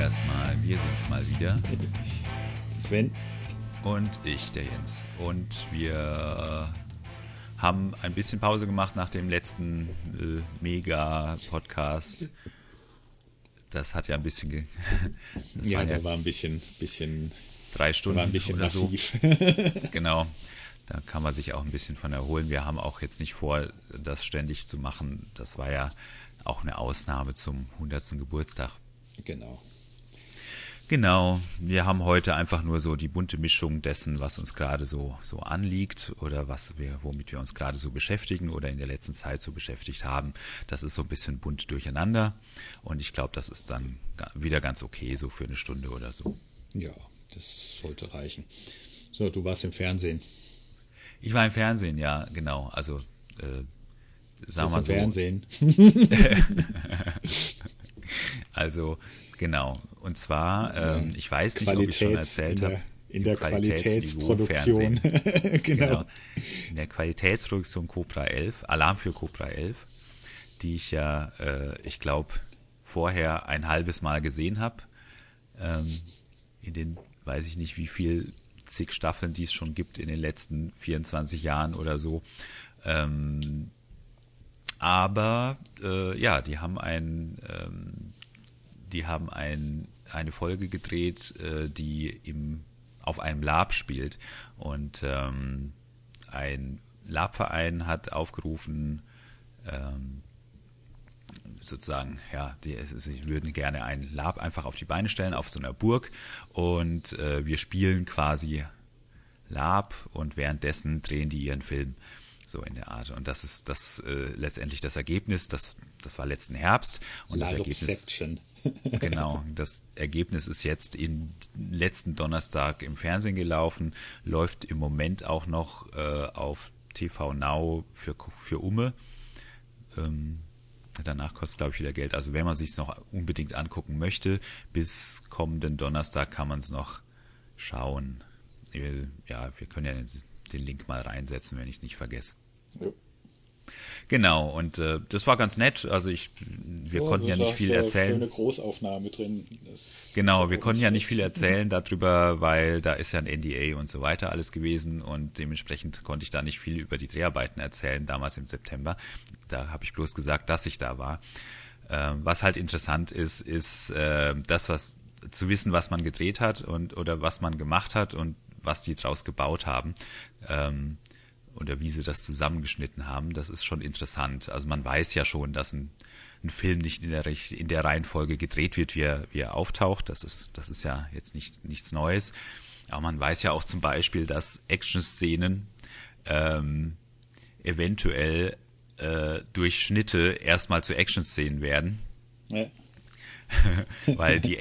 erstmal. Wir sind's mal wieder. Sven. Und ich, der Jens. Und wir haben ein bisschen Pause gemacht nach dem letzten äh, Mega-Podcast. Das hat ja ein bisschen. Ja, der ja war ein bisschen, bisschen. Drei Stunden war ein bisschen massiv. So. genau. Da kann man sich auch ein bisschen von erholen. Wir haben auch jetzt nicht vor, das ständig zu machen. Das war ja auch eine Ausnahme zum 100. Geburtstag. Genau. Genau, wir haben heute einfach nur so die bunte Mischung dessen, was uns gerade so, so anliegt oder was wir, womit wir uns gerade so beschäftigen oder in der letzten Zeit so beschäftigt haben. Das ist so ein bisschen bunt durcheinander und ich glaube, das ist dann wieder ganz okay, so für eine Stunde oder so. Ja, das sollte reichen. So, du warst im Fernsehen. Ich war im Fernsehen, ja, genau. Also, äh, sagen wir mal so. Fernsehen. also, Genau. Und zwar, ähm, ich weiß nicht, ob ich schon erzählt habe. In der Qualitätsproduktion. genau. genau. In der Qualitätsproduktion Cobra 11, Alarm für Cobra 11, die ich ja, äh, ich glaube, vorher ein halbes Mal gesehen habe. Ähm, in den, weiß ich nicht, wie viel zig Staffeln, die es schon gibt in den letzten 24 Jahren oder so. Ähm, aber äh, ja, die haben ein ähm, die haben ein, eine Folge gedreht, äh, die im, auf einem Lab spielt. Und ähm, ein Labverein hat aufgerufen, ähm, sozusagen, ja, die, sie würden gerne ein Lab einfach auf die Beine stellen, auf so einer Burg. Und äh, wir spielen quasi Lab und währenddessen drehen die ihren Film so in der Art. Und das ist das äh, letztendlich das Ergebnis. Das, das war letzten Herbst und das Ergebnis. genau, das Ergebnis ist jetzt in letzten Donnerstag im Fernsehen gelaufen, läuft im Moment auch noch äh, auf TV Now für für Umme. Ähm, danach kostet glaube ich wieder Geld. Also wenn man sich es noch unbedingt angucken möchte, bis kommenden Donnerstag kann man es noch schauen. Ja, wir können ja den Link mal reinsetzen, wenn ich es nicht vergesse. Ja. Genau, und äh, das war ganz nett. Also ich, wir oh, konnten ja nicht viel erzählen. Schöne Großaufnahme drin. Das genau, wir konnten ja nicht viel erzählen darüber, weil da ist ja ein NDA und so weiter alles gewesen und dementsprechend konnte ich da nicht viel über die Dreharbeiten erzählen, damals im September. Da habe ich bloß gesagt, dass ich da war. Äh, was halt interessant ist, ist äh, das, was zu wissen, was man gedreht hat und oder was man gemacht hat und was die draus gebaut haben. Ähm, oder wie sie das zusammengeschnitten haben, das ist schon interessant. Also man weiß ja schon, dass ein, ein Film nicht in der, in der Reihenfolge gedreht wird, wie er, wie er auftaucht. Das ist, das ist ja jetzt nicht, nichts Neues. Aber man weiß ja auch zum Beispiel, dass Action-Szenen ähm, eventuell äh, durch Schnitte erstmal zu Action-Szenen werden. Ja. weil die,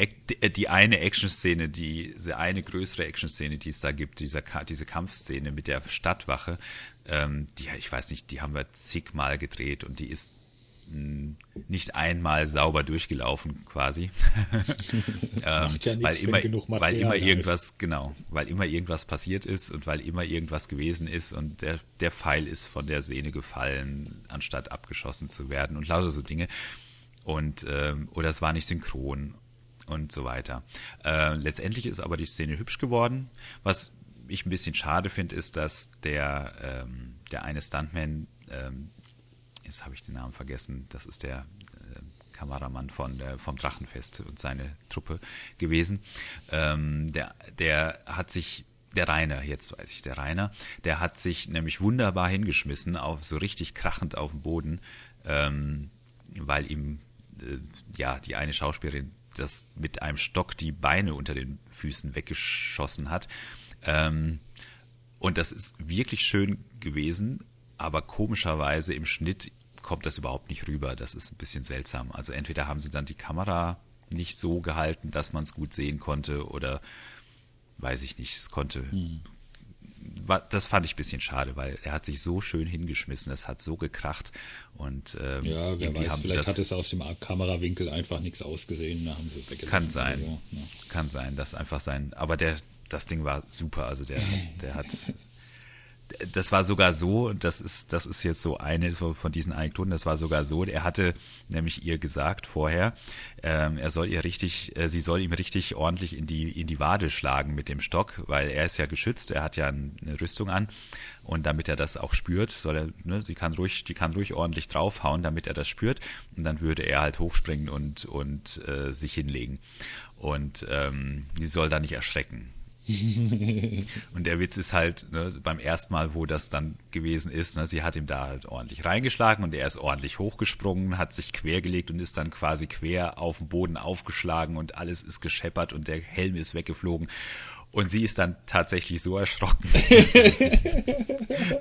die eine Action-Szene, diese eine größere Action-Szene, die es da gibt, dieser, diese Kampfszene mit der Stadtwache, ähm, die, ich weiß nicht, die haben wir zigmal gedreht und die ist hm, nicht einmal sauber durchgelaufen quasi. ähm, ja weil immer, weil immer irgendwas, ist. genau, weil immer irgendwas passiert ist und weil immer irgendwas gewesen ist und der, der Pfeil ist von der Sehne gefallen, anstatt abgeschossen zu werden und lauter so Dinge und ähm, oder es war nicht synchron und so weiter. Äh, letztendlich ist aber die Szene hübsch geworden. Was ich ein bisschen schade finde, ist, dass der ähm, der eine Stuntman, ähm, jetzt habe ich den Namen vergessen, das ist der äh, Kameramann von der, vom Drachenfest und seine Truppe gewesen. Ähm, der der hat sich der Rainer, jetzt weiß ich, der Rainer, der hat sich nämlich wunderbar hingeschmissen, auf so richtig krachend auf dem Boden, ähm, weil ihm äh, ja, die eine Schauspielerin das mit einem Stock die Beine unter den Füßen weggeschossen hat. Ähm, und das ist wirklich schön gewesen, aber komischerweise im Schnitt kommt das überhaupt nicht rüber. Das ist ein bisschen seltsam. Also entweder haben sie dann die Kamera nicht so gehalten, dass man es gut sehen konnte, oder weiß ich nicht, es konnte, hm das fand ich ein bisschen schade, weil er hat sich so schön hingeschmissen, es hat so gekracht und ähm, ja, wer weiß, vielleicht hat es aus dem Kamerawinkel einfach nichts ausgesehen, da haben sie Kann sein, so, ja. kann sein, dass einfach sein, aber der, das Ding war super, also der, der hat, das war sogar so, das ist, das ist jetzt so eine von diesen Anekdoten, das war sogar so, er hatte nämlich ihr gesagt vorher, ähm, er soll ihr richtig, äh, sie soll ihm richtig ordentlich in die, in die Wade schlagen mit dem Stock, weil er ist ja geschützt, er hat ja eine Rüstung an und damit er das auch spürt, soll er, ne, die kann ruhig, die kann ruhig ordentlich draufhauen, damit er das spürt und dann würde er halt hochspringen und, und äh, sich hinlegen und ähm, sie soll da nicht erschrecken. und der Witz ist halt, ne, beim ersten Mal, wo das dann gewesen ist, ne, sie hat ihm da halt ordentlich reingeschlagen und er ist ordentlich hochgesprungen, hat sich quergelegt und ist dann quasi quer auf dem Boden aufgeschlagen und alles ist gescheppert und der Helm ist weggeflogen. Und sie ist dann tatsächlich so erschrocken,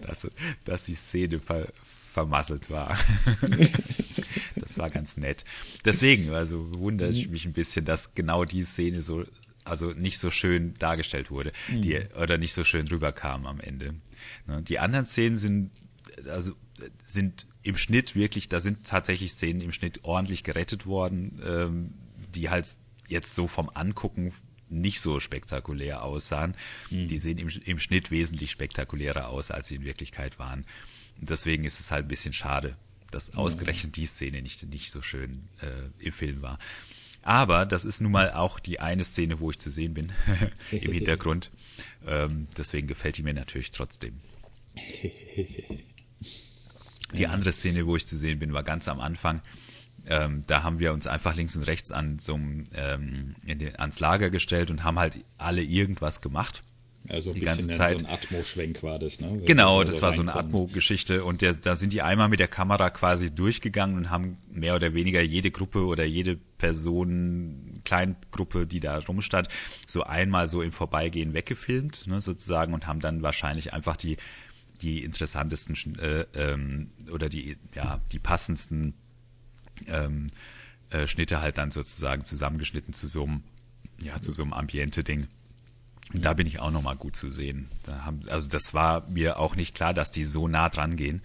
dass, dass die Szene ver, vermasselt war. das war ganz nett. Deswegen, also wundere ich mich ein bisschen, dass genau die Szene so also nicht so schön dargestellt wurde, mhm. die, oder nicht so schön rüberkam am Ende. Ne? Die anderen Szenen sind, also sind im Schnitt wirklich, da sind tatsächlich Szenen im Schnitt ordentlich gerettet worden, ähm, die halt jetzt so vom Angucken nicht so spektakulär aussahen. Mhm. Die sehen im, im Schnitt wesentlich spektakulärer aus, als sie in Wirklichkeit waren. Und deswegen ist es halt ein bisschen schade, dass ausgerechnet die Szene nicht, nicht so schön äh, im Film war. Aber das ist nun mal auch die eine Szene, wo ich zu sehen bin im Hintergrund. Ähm, deswegen gefällt die mir natürlich trotzdem. Die andere Szene, wo ich zu sehen bin, war ganz am Anfang. Ähm, da haben wir uns einfach links und rechts an so einem, ähm, den, ans Lager gestellt und haben halt alle irgendwas gemacht. Also die ganze Zeit. so ein Atmo-Schwenk war das, ne? Wenn genau, das so war so eine Atmo-Geschichte und der, da sind die einmal mit der Kamera quasi durchgegangen und haben mehr oder weniger jede Gruppe oder jede Person, Kleingruppe, die da rumstand, so einmal so im Vorbeigehen weggefilmt, ne, sozusagen, und haben dann wahrscheinlich einfach die, die interessantesten äh, ähm, oder die, ja, die passendsten ähm, äh, Schnitte halt dann sozusagen zusammengeschnitten zu so einem, ja, zu so einem Ambiente-Ding. Und da bin ich auch nochmal gut zu sehen. Da haben, also das war mir auch nicht klar, dass die so nah dran gehen.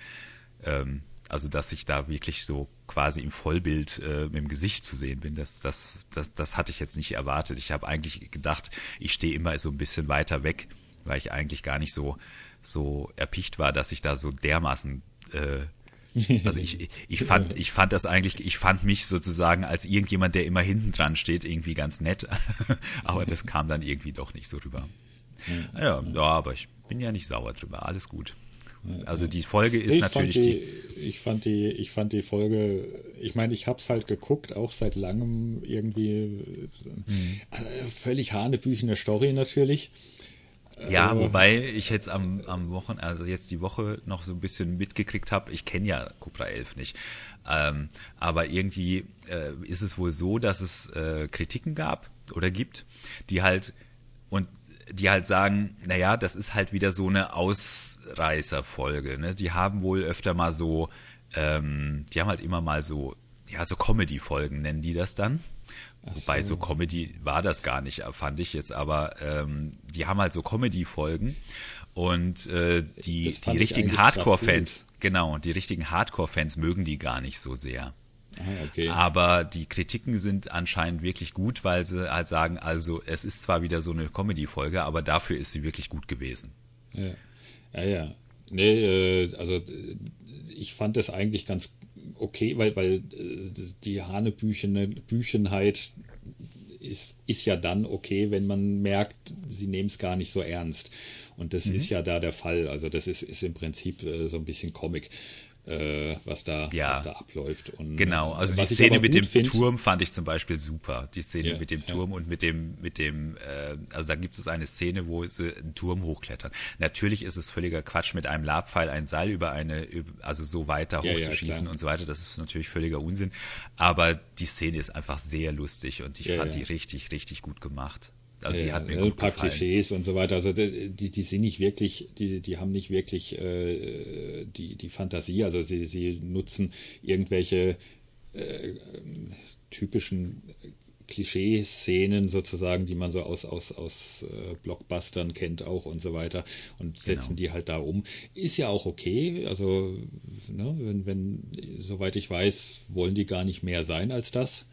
Ähm, also dass ich da wirklich so quasi im Vollbild äh, dem Gesicht zu sehen bin. Das, das, das, das hatte ich jetzt nicht erwartet. Ich habe eigentlich gedacht, ich stehe immer so ein bisschen weiter weg, weil ich eigentlich gar nicht so, so erpicht war, dass ich da so dermaßen äh, also ich, ich fand, ich fand das eigentlich, ich fand mich sozusagen als irgendjemand, der immer hinten dran steht, irgendwie ganz nett. aber das kam dann irgendwie doch nicht so rüber. Ja, ja, aber ich bin ja nicht sauer drüber. Alles gut. Also die Folge ist ich natürlich die, die, Ich fand die, ich fand die Folge. Ich meine, ich habe es halt geguckt, auch seit langem irgendwie. Mhm. Völlig hanebüchene Story natürlich. Ja, wobei ich jetzt am, am Wochen, also jetzt die Woche noch so ein bisschen mitgekriegt habe, ich kenne ja Cobra 11 nicht. Ähm, aber irgendwie äh, ist es wohl so, dass es äh, Kritiken gab oder gibt, die halt und die halt sagen, naja, das ist halt wieder so eine Ausreißerfolge. Ne? Die haben wohl öfter mal so, ähm, die haben halt immer mal so, ja, so Comedy-Folgen nennen die das dann. Ach Wobei so. so Comedy war das gar nicht, fand ich jetzt, aber ähm, die haben halt so Comedy-Folgen und äh, die, die richtigen Hardcore-Fans, genau, die richtigen Hardcore-Fans mögen die gar nicht so sehr. Ah, okay. Aber die Kritiken sind anscheinend wirklich gut, weil sie halt sagen, also es ist zwar wieder so eine Comedy-Folge, aber dafür ist sie wirklich gut gewesen. Ja, ja. ja. Nee, äh, also ich fand das eigentlich ganz okay, weil, weil äh, die Hanebüchenheit ist, ist ja dann okay, wenn man merkt, sie nehmen es gar nicht so ernst. Und das mhm. ist ja da der Fall. Also das ist, ist im Prinzip äh, so ein bisschen Comic äh, was, da, ja, was da abläuft. Und, genau, also die Szene mit dem find, Turm fand ich zum Beispiel super. Die Szene ja, mit dem Turm ja. und mit dem, mit dem, äh, also da gibt es eine Szene, wo sie einen Turm hochklettern. Natürlich ist es völliger Quatsch, mit einem Labpfeil ein Seil über eine, also so weiter ja, hochzuschießen und so weiter. Das ist natürlich völliger Unsinn. Aber die Szene ist einfach sehr lustig und ich fand die richtig, richtig gut gemacht. Also die hat mir ein paar gefallen. Klischees und so weiter. Also die, die sind nicht wirklich, die, die haben nicht wirklich äh, die, die Fantasie. Also sie, sie nutzen irgendwelche äh, typischen Klischee-Szenen sozusagen, die man so aus, aus, aus äh, Blockbustern kennt auch und so weiter und setzen genau. die halt da um. Ist ja auch okay. Also, ne, wenn, wenn, soweit ich weiß, wollen die gar nicht mehr sein als das.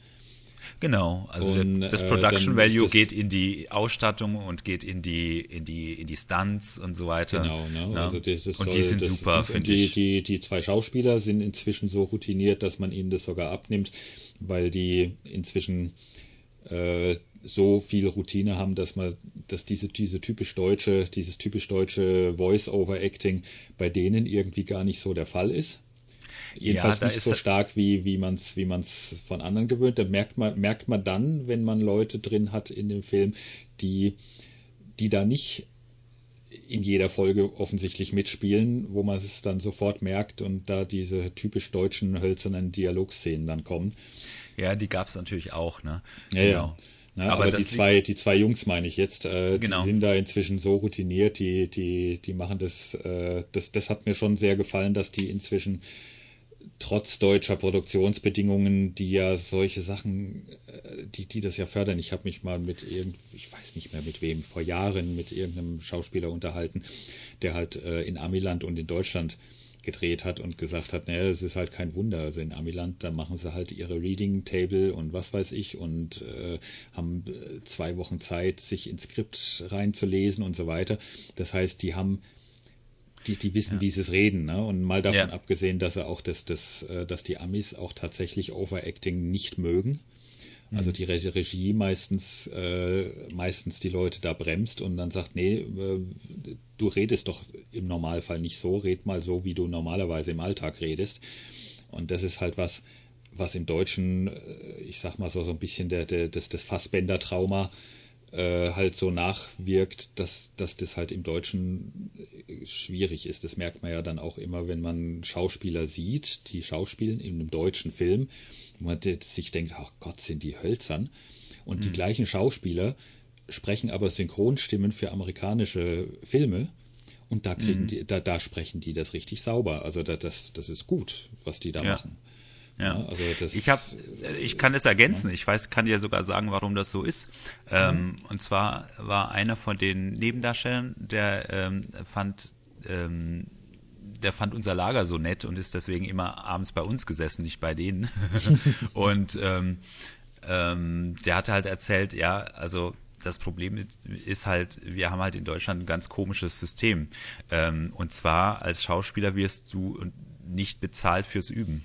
Genau, also und, das äh, Production äh, Value das geht in die Ausstattung und geht in die in die in die Stunts und so weiter. Genau, ne? Ja. Also das, das und soll, die sind super, finde ich. Die, die zwei Schauspieler sind inzwischen so routiniert, dass man ihnen das sogar abnimmt, weil die inzwischen äh, so viel Routine haben, dass man, dass diese, diese typisch deutsche, dieses typisch deutsche Voice-over-Acting bei denen irgendwie gar nicht so der Fall ist. Jedenfalls ja, nicht so stark, wie, wie man es wie man's von anderen gewöhnt. Da merkt man, merkt man dann, wenn man Leute drin hat in dem Film, die, die da nicht in jeder Folge offensichtlich mitspielen, wo man es dann sofort merkt und da diese typisch deutschen hölzernen Dialogszenen dann kommen. Ja, die gab es natürlich auch, ne? Ja, genau. ja. Ja, aber, aber die zwei, die zwei Jungs meine ich jetzt, äh, genau. die sind da inzwischen so routiniert, die, die, die machen das, äh, das, das hat mir schon sehr gefallen, dass die inzwischen trotz deutscher Produktionsbedingungen, die ja solche Sachen, äh, die, die das ja fördern. Ich habe mich mal mit irgend, ich weiß nicht mehr mit wem, vor Jahren mit irgendeinem Schauspieler unterhalten, der halt äh, in Amiland und in Deutschland gedreht hat und gesagt hat, naja, es ist halt kein Wunder. Also in Amiland, da machen sie halt ihre Reading Table und was weiß ich und äh, haben äh, zwei Wochen Zeit, sich ins Skript reinzulesen und so weiter. Das heißt, die haben die, die wissen, ja. wie sie es reden, ne? Und mal davon ja. abgesehen, dass er auch das, das, äh, dass die Amis auch tatsächlich Overacting nicht mögen. Also mhm. die Regie meistens, äh, meistens die Leute da bremst und dann sagt, nee, äh, du redest doch im Normalfall nicht so, red mal so, wie du normalerweise im Alltag redest. Und das ist halt was, was im Deutschen, äh, ich sag mal so, so ein bisschen der, der, das, das Fassbender-Trauma äh, halt so nachwirkt, dass, dass das halt im Deutschen äh, schwierig ist. Das merkt man ja dann auch immer, wenn man Schauspieler sieht, die schauspielen in einem deutschen Film, wo man sich denkt, ach Gott, sind die hölzern. Und mhm. die gleichen Schauspieler sprechen aber Synchronstimmen für amerikanische Filme. Und da kriegen mhm. die, da, da sprechen die das richtig sauber. Also da, das, das ist gut, was die da ja. machen. Ja. Also das, ich habe, ich kann es ergänzen. Ja. Ich weiß, kann dir sogar sagen, warum das so ist. Ähm, und zwar war einer von den Nebendarstellern, der ähm, fand, ähm, der fand unser Lager so nett und ist deswegen immer abends bei uns gesessen, nicht bei denen. und ähm, ähm, der hatte halt erzählt, ja, also das Problem ist halt, wir haben halt in Deutschland ein ganz komisches System. Ähm, und zwar als Schauspieler wirst du nicht bezahlt fürs Üben.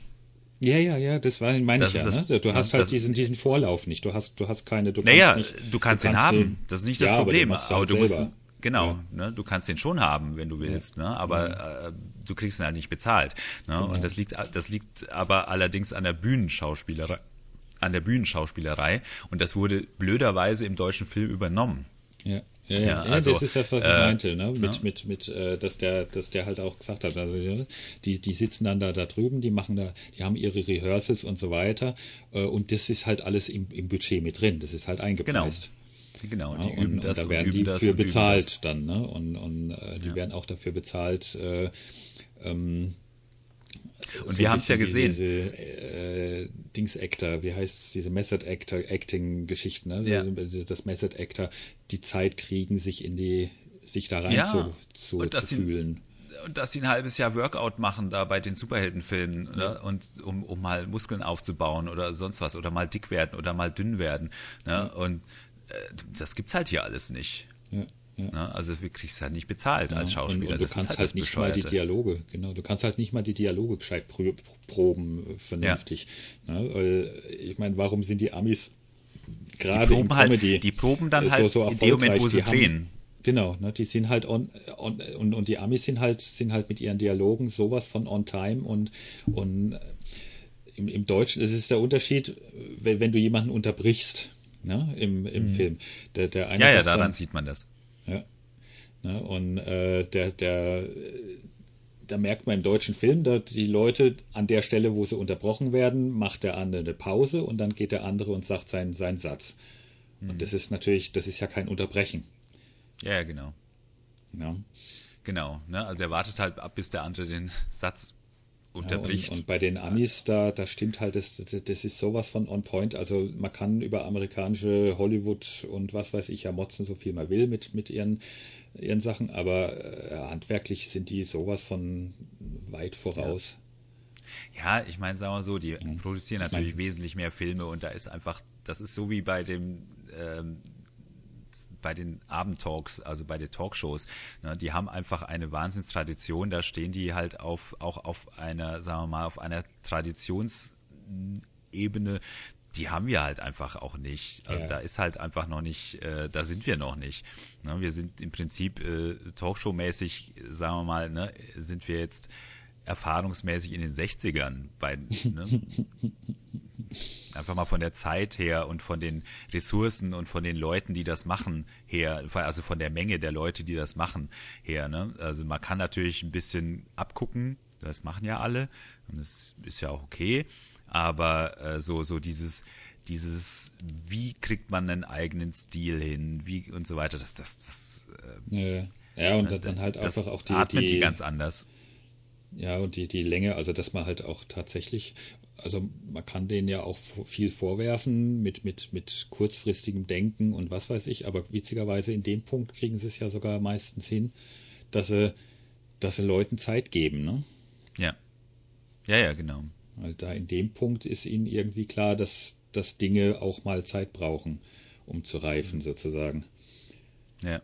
Ja, ja, ja, das war, meine ich ja. Das, ne? Du hast halt diesen, diesen Vorlauf nicht. Du hast, du hast keine. Du naja, nicht, du kannst ihn haben. Den, das ist nicht das ja, Problem. Aber du, aber du musst, genau, ja. ne? du kannst den schon haben, wenn du willst, ne? aber ja. äh, du kriegst ihn halt nicht bezahlt. Ne? Genau. Und das liegt, das liegt aber allerdings an der Bühnenschauspielerei, an der Bühnenschauspielerei. Und das wurde blöderweise im deutschen Film übernommen. Ja. Ja, ja, ja also, das ist das, was ich äh, meinte, ne? Mit, ja. mit, mit, äh, dass der, dass der halt auch gesagt hat, also die, die sitzen dann da, da drüben, die machen da, die haben ihre Rehearsals und so weiter. Äh, und das ist halt alles im, im Budget mit drin. Das ist halt eingepreist. Genau. Genau, die üben und, das. Und da werden die für bezahlt dann, ne? Und, und äh, die werden auch dafür bezahlt, äh, ähm, und so wir haben es ja gesehen. Diese, äh, Dings-Actor, wie heißt es, diese Method-Actor-Acting-Geschichten, ne? Ja. Das Method-Actor, die Zeit kriegen, sich in die, sich da rein ja. zu, zu, und zu fühlen. Sie, und dass sie ein halbes Jahr Workout machen da bei den Superheldenfilmen, ja. ne? und um, um mal Muskeln aufzubauen oder sonst was, oder mal dick werden oder mal dünn werden. Ne? Und äh, das gibt's halt hier alles nicht. Ja. Ja. Ne? Also du kriegst halt nicht bezahlt ja, als Schauspieler. Und, und du das kannst halt, halt nicht mal die Dialoge, genau, du kannst halt nicht mal die Dialoge gescheit proben äh, vernünftig. Ja. Ne? Ich meine, warum sind die Amis gerade im halt, Comedy Die proben dann halt so, so in dem Moment, wo sie die drehen. Genau, ne, die sind halt on, on und, und die Amis sind halt, sind halt mit ihren Dialogen sowas von on time und, und im, im Deutschen, das ist der Unterschied, wenn, wenn du jemanden unterbrichst, ne, im, im mhm. Film. Der, der eine ja, ja, daran dann, sieht man das. Ja. Ne, und äh, der, der, da merkt man im deutschen Film, dass die Leute an der Stelle, wo sie unterbrochen werden, macht der andere eine Pause und dann geht der andere und sagt seinen, seinen Satz. Mhm. Und das ist natürlich, das ist ja kein Unterbrechen. Ja, ja genau. Ja. Genau, ne? Also er wartet halt ab, bis der andere den Satz unterbricht. Ja, und, und, bei den Amis, da, da stimmt halt, das, das ist sowas von on point. Also man kann über amerikanische Hollywood und was weiß ich ja motzen, so viel man will mit, mit ihren, ihren Sachen, aber äh, handwerklich sind die sowas von weit voraus. Ja, ja ich meine, sagen wir so, die mhm. produzieren natürlich ich mein, wesentlich mehr Filme und da ist einfach das ist so wie bei dem ähm, bei den Abendtalks, also bei den Talkshows, ne, die haben einfach eine Wahnsinnstradition, da stehen die halt auf, auch auf einer, sagen wir mal, auf einer Traditionsebene, die haben wir halt einfach auch nicht. Also ja. da ist halt einfach noch nicht, äh, da sind wir noch nicht. Ne, wir sind im Prinzip äh, Talkshow-mäßig, sagen wir mal, ne, sind wir jetzt erfahrungsmäßig in den 60ern. Bei, ne? Einfach mal von der Zeit her und von den Ressourcen und von den Leuten, die das machen, her, also von der Menge der Leute, die das machen, her. Ne? Also man kann natürlich ein bisschen abgucken, das machen ja alle und das ist ja auch okay, aber äh, so, so dieses, dieses, wie kriegt man einen eigenen Stil hin, wie und so weiter, das, das, das äh, ja. ja, und dann halt einfach auch die, atmet die, die ganz anders. Ja, und die, die Länge, also dass man halt auch tatsächlich, also man kann denen ja auch viel vorwerfen mit, mit, mit kurzfristigem Denken und was weiß ich, aber witzigerweise in dem Punkt kriegen sie es ja sogar meistens hin, dass sie, dass sie Leuten Zeit geben, ne? Ja. Ja, ja, genau. Weil da in dem Punkt ist ihnen irgendwie klar, dass, dass Dinge auch mal Zeit brauchen, um zu reifen, sozusagen. Ja. ja.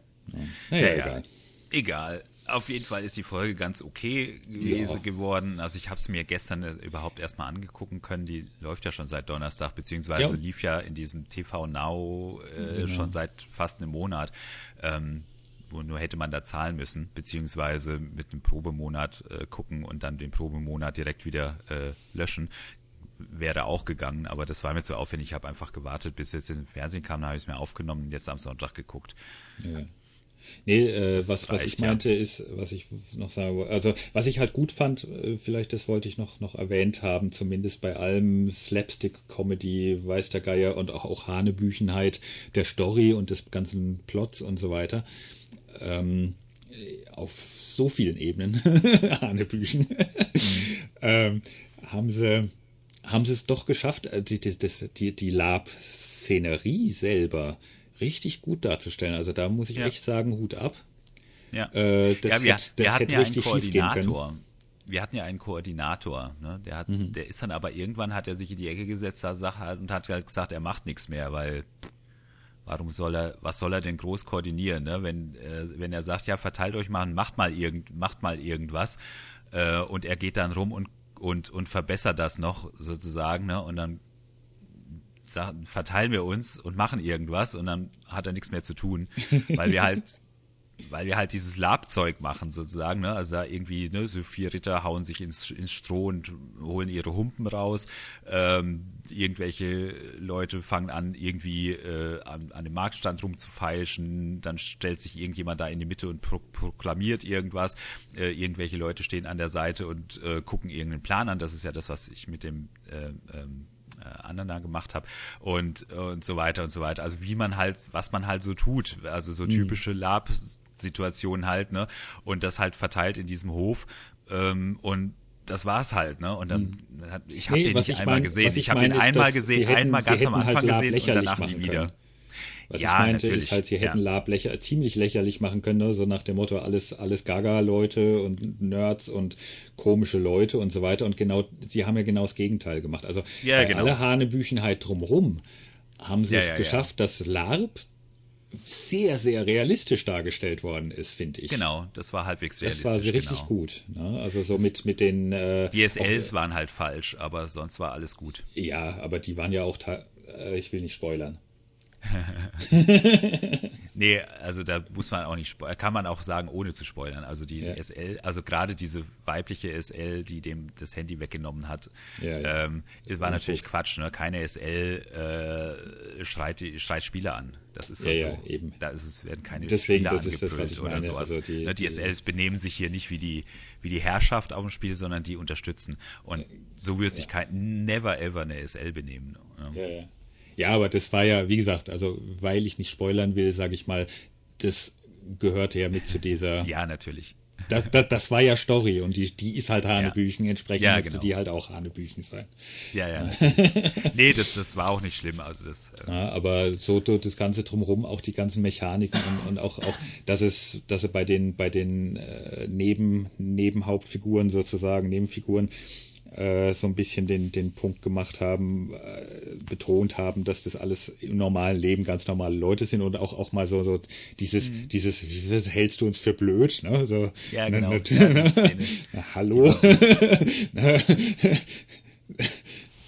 Naja, ja, egal. Egal auf jeden Fall ist die Folge ganz okay gewesen, ja. geworden. Also ich habe es mir gestern äh, überhaupt erstmal angegucken können. Die läuft ja schon seit Donnerstag, beziehungsweise ja. lief ja in diesem TV Now äh, genau. schon seit fast einem Monat. Ähm, nur hätte man da zahlen müssen, beziehungsweise mit einem Probemonat äh, gucken und dann den Probemonat direkt wieder äh, löschen. Wäre auch gegangen, aber das war mir zu aufwendig. Ich habe einfach gewartet, bis jetzt im Fernsehen kam, dann habe ich es mir aufgenommen und jetzt am Sonntag geguckt. Ja. Nee, äh, was, was ich meinte ja. ist, was ich noch sagen wollte, also was ich halt gut fand, äh, vielleicht das wollte ich noch, noch erwähnt haben, zumindest bei allem Slapstick-Comedy, weiß der Geier und auch, auch Hanebüchenheit der Story und des ganzen Plots und so weiter. Ähm, auf so vielen Ebenen, Hanebüchen, mhm. ähm, haben sie haben sie es doch geschafft, äh, die, die, die, die Lab-Szenerie selber richtig gut darzustellen. Also da muss ich ja. echt sagen, Hut ab. Ja, äh, das ja wir, hätte, das wir hatten ja einen Koordinator. Wir hatten ja einen Koordinator, ne? der, hat, mhm. der ist dann aber irgendwann hat er sich in die Ecke gesetzt und hat halt gesagt, er macht nichts mehr, weil warum soll er, was soll er denn groß koordinieren, ne? wenn, äh, wenn er sagt, ja, verteilt euch mal macht mal irgend, macht mal irgendwas äh, und er geht dann rum und und und verbessert das noch sozusagen, ne? Und dann sagen, verteilen wir uns und machen irgendwas und dann hat er nichts mehr zu tun, weil wir halt weil wir halt dieses Labzeug machen sozusagen, ne? Also da irgendwie, ne, so vier Ritter hauen sich ins, ins Stroh und holen ihre Humpen raus. Ähm, irgendwelche Leute fangen an, irgendwie äh, an, an dem Marktstand rumzufeilschen, dann stellt sich irgendjemand da in die Mitte und pro proklamiert irgendwas. Äh, irgendwelche Leute stehen an der Seite und äh, gucken irgendeinen Plan an. Das ist ja das, was ich mit dem äh, ähm, äh, anderen da gemacht habe und, und so weiter und so weiter. Also wie man halt, was man halt so tut, also so mhm. typische Lab-Situationen halt, ne? Und das halt verteilt in diesem Hof ähm, und das war's halt, ne? Und dann, mhm. ich habe nee, den nicht einmal mein, gesehen. Ich, ich habe den einmal gesehen, hätten, einmal ganz am Anfang halt gesehen und danach nie wieder. Können. Was ja, ich meinte, ist halt, sie hätten ja. Lab lächer, ziemlich lächerlich machen können, ne? so nach dem Motto, alles, alles Gaga-Leute und Nerds und komische Leute und so weiter. Und genau, sie haben ja genau das Gegenteil gemacht. Also ja, genau. aller Hanebüchenheit drumrum haben sie es geschafft, dass LARP sehr, sehr realistisch dargestellt worden ist, finde ich. Genau, das war halbwegs realistisch. Das war richtig genau. gut. Ne? Also so mit, mit den... Äh, die SLs auch, waren halt falsch, aber sonst war alles gut. Ja, aber die waren ja auch... Äh, ich will nicht spoilern. nee, also da muss man auch nicht, kann man auch sagen, ohne zu spoilern. Also die ja. SL, also gerade diese weibliche SL, die dem das Handy weggenommen hat, ja, ja. Ähm, war natürlich Quatsch. Ne? Keine SL äh, schreit, schreit Spieler an. Das ist halt so. Eben. Da ist es, werden keine Deswegen, Spieler angebrüllt oder sowas. Also die, ne? die, SLs benehmen sich hier nicht wie die, wie die Herrschaft auf dem Spiel, sondern die unterstützen. Und so wird sich kein, never ever eine SL benehmen. Ne? Ja, ja. Ja, aber das war ja, wie gesagt, also weil ich nicht spoilern will, sage ich mal, das gehörte ja mit zu dieser. Ja, natürlich. Das, das, das war ja Story und die, die ist halt Hanebüchen, ja. entsprechend ja, musste genau. die halt auch Hanebüchen sein. Ja, ja. nee, das, das war auch nicht schlimm. Also das, äh ja, aber so das Ganze drumherum, auch die ganzen Mechaniken und, und auch, auch, dass es, dass er bei den, bei den äh, Neben, Nebenhauptfiguren sozusagen, Nebenfiguren, äh, so ein bisschen den, den Punkt gemacht haben, äh, betont haben, dass das alles im normalen Leben ganz normale Leute sind und auch, auch mal so, so dieses, mhm. dieses, was hältst du uns für blöd? Ne? So, ja, genau. Ne, ne, na, hallo.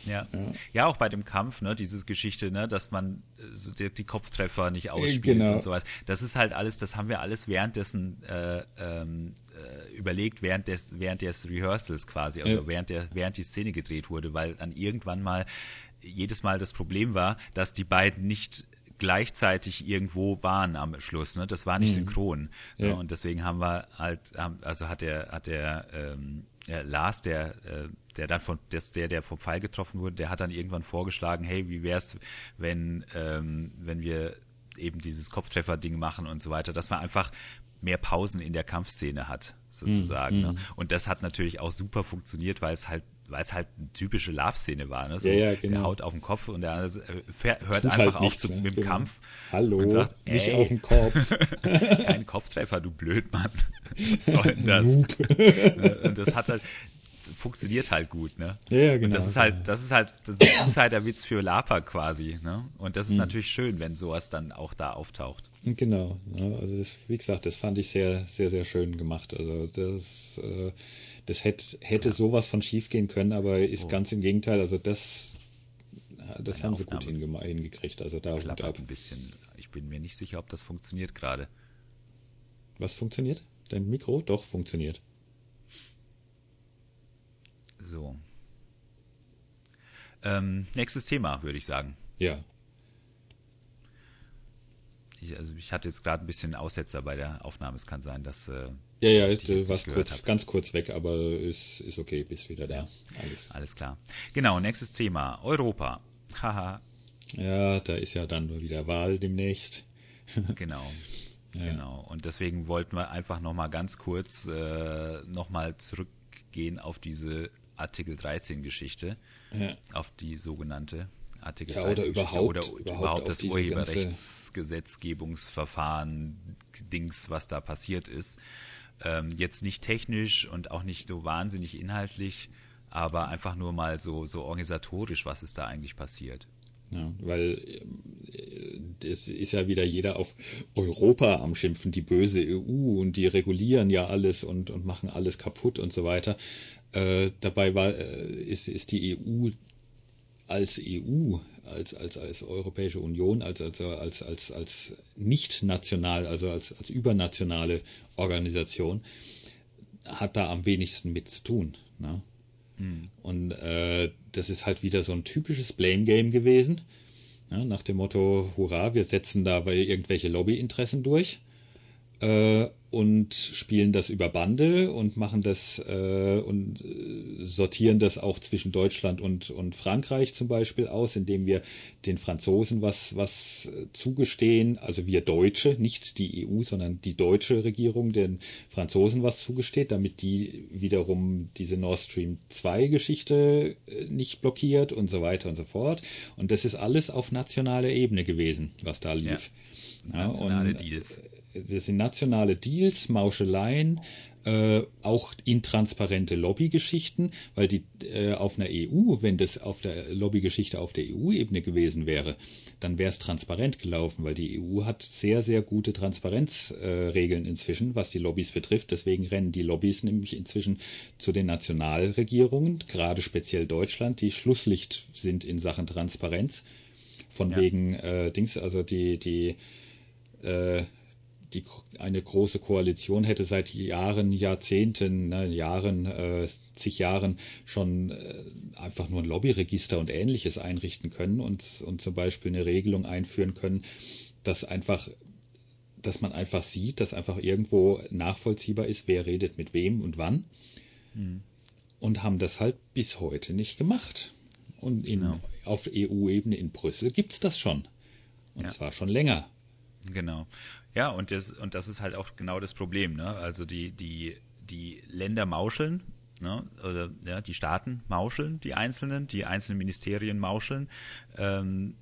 Ja. ja. ja, auch bei dem Kampf, ne, dieses Geschichte, ne, dass man so die, die, Kopftreffer nicht ausspielt genau. und sowas. Das ist halt alles, das haben wir alles währenddessen äh, ähm, äh, überlegt, während des, während des Rehearsals quasi, also ja. während der, während die Szene gedreht wurde, weil dann irgendwann mal jedes Mal das Problem war, dass die beiden nicht gleichzeitig irgendwo waren am Schluss. Ne? Das war nicht mhm. synchron. Ja. Ne? Und deswegen haben wir halt, also hat der, hat der ähm, ja, Lars, der, äh, der dann von, des, der, der vom Pfeil getroffen wurde, der hat dann irgendwann vorgeschlagen, hey, wie wär's, wenn, ähm, wenn wir eben dieses Kopftreffer-Ding machen und so weiter, dass man einfach mehr Pausen in der Kampfszene hat, sozusagen. Mm, ne? Und das hat natürlich auch super funktioniert, weil es halt weil es halt eine typische Love-Szene war. Ne? So, ja, ja, genau. Der haut auf den Kopf und der andere hört Tut einfach halt auf nichts, zu, ne? mit dem genau. Kampf. Hallo, und sagt, nicht auf den Kopf. Kein Kopftreffer, du Blödmann. Was soll denn das? und das hat halt, funktioniert halt gut, ne? Ja, genau. Und das ist halt, das ist halt, das ist ein Insider-Witz für Lapa quasi, ne? Und das ist mhm. natürlich schön, wenn sowas dann auch da auftaucht. Genau, ne? also das, wie gesagt, das fand ich sehr, sehr, sehr schön gemacht. Also das, äh, das hätte, hätte ja. sowas von schief gehen können, aber ist oh. ganz im Gegenteil. Also das, das Eine haben sie gut hingekriegt. Also da ab. ein bisschen. Ich bin mir nicht sicher, ob das funktioniert gerade. Was funktioniert? Dein Mikro? Doch, funktioniert. So. Ähm, nächstes Thema, würde ich sagen. Ja. Ich, also ich hatte jetzt gerade ein bisschen Aussetzer bei der Aufnahme. Es kann sein, dass. Äh, ja, ja, du warst kurz, ganz kurz weg, aber ist, ist okay, bist wieder da. Alles. Alles klar. Genau, nächstes Thema. Europa. Haha. ja, da ist ja dann nur wieder Wahl demnächst. genau. Ja. Genau. Und deswegen wollten wir einfach nochmal ganz kurz äh, nochmal zurückgehen auf diese Artikel 13 Geschichte, ja. auf die sogenannte Artikel ja, oder überhaupt, oder überhaupt, überhaupt das Urheberrechtsgesetzgebungsverfahren, Dings, was da passiert ist. Ähm, jetzt nicht technisch und auch nicht so wahnsinnig inhaltlich, aber einfach nur mal so, so organisatorisch, was ist da eigentlich passiert. Ja, weil es äh, ist ja wieder jeder auf Europa am Schimpfen, die böse EU und die regulieren ja alles und, und machen alles kaputt und so weiter. Äh, dabei war, äh, ist, ist die EU als EU, als, als, als Europäische Union, als, als, als, als, als nicht national, also als, als übernationale Organisation, hat da am wenigsten mit zu tun. Ne? Mhm. Und äh, das ist halt wieder so ein typisches Blame Game gewesen. Ja, nach dem Motto, hurra, wir setzen dabei irgendwelche Lobbyinteressen durch. Äh, und spielen das über Bande und machen das äh, und äh, sortieren das auch zwischen Deutschland und, und Frankreich zum Beispiel aus, indem wir den Franzosen was, was äh, zugestehen, also wir Deutsche, nicht die EU, sondern die deutsche Regierung den Franzosen was zugesteht, damit die wiederum diese Nord Stream 2 Geschichte äh, nicht blockiert und so weiter und so fort. Und das ist alles auf nationaler Ebene gewesen, was da lief. Ja, nationale ja, und, Deals das sind nationale Deals, Mauscheleien, äh, auch intransparente Lobbygeschichten, weil die äh, auf einer EU, wenn das auf der Lobbygeschichte auf der EU-Ebene gewesen wäre, dann wäre es transparent gelaufen, weil die EU hat sehr, sehr gute Transparenzregeln äh, inzwischen, was die Lobbys betrifft. Deswegen rennen die Lobbys nämlich inzwischen zu den Nationalregierungen, gerade speziell Deutschland, die Schlusslicht sind in Sachen Transparenz. Von ja. wegen äh, Dings, also die, die äh, die, eine große Koalition hätte seit Jahren, Jahrzehnten, ne, Jahren, äh, zig Jahren schon äh, einfach nur ein Lobbyregister und ähnliches einrichten können und, und zum Beispiel eine Regelung einführen können, dass einfach dass man einfach sieht, dass einfach irgendwo nachvollziehbar ist, wer redet mit wem und wann. Mhm. Und haben das halt bis heute nicht gemacht. Und in, genau. auf EU-Ebene in Brüssel gibt es das schon. Und ja. zwar schon länger. Genau. Ja, und das, und das ist halt auch genau das Problem. Ne? Also die, die, die Länder mauscheln, ne? oder ja, die Staaten mauscheln, die einzelnen, die einzelnen Ministerien mauscheln, ähm,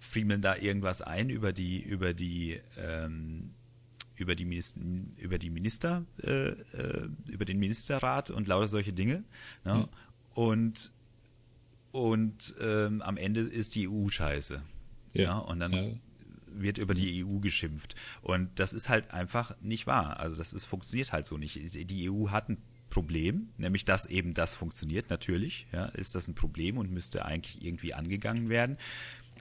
friemeln da irgendwas ein über die, über die, ähm, über die Minister, über die Minister, äh, äh, über den Ministerrat und lauter solche Dinge. Ne? Mhm. Und, und ähm, am Ende ist die EU scheiße. Ja, ja und dann ja. Wird über die EU geschimpft. Und das ist halt einfach nicht wahr. Also das ist, funktioniert halt so nicht. Die EU hat ein Problem, nämlich dass eben das funktioniert. Natürlich ja, ist das ein Problem und müsste eigentlich irgendwie angegangen werden.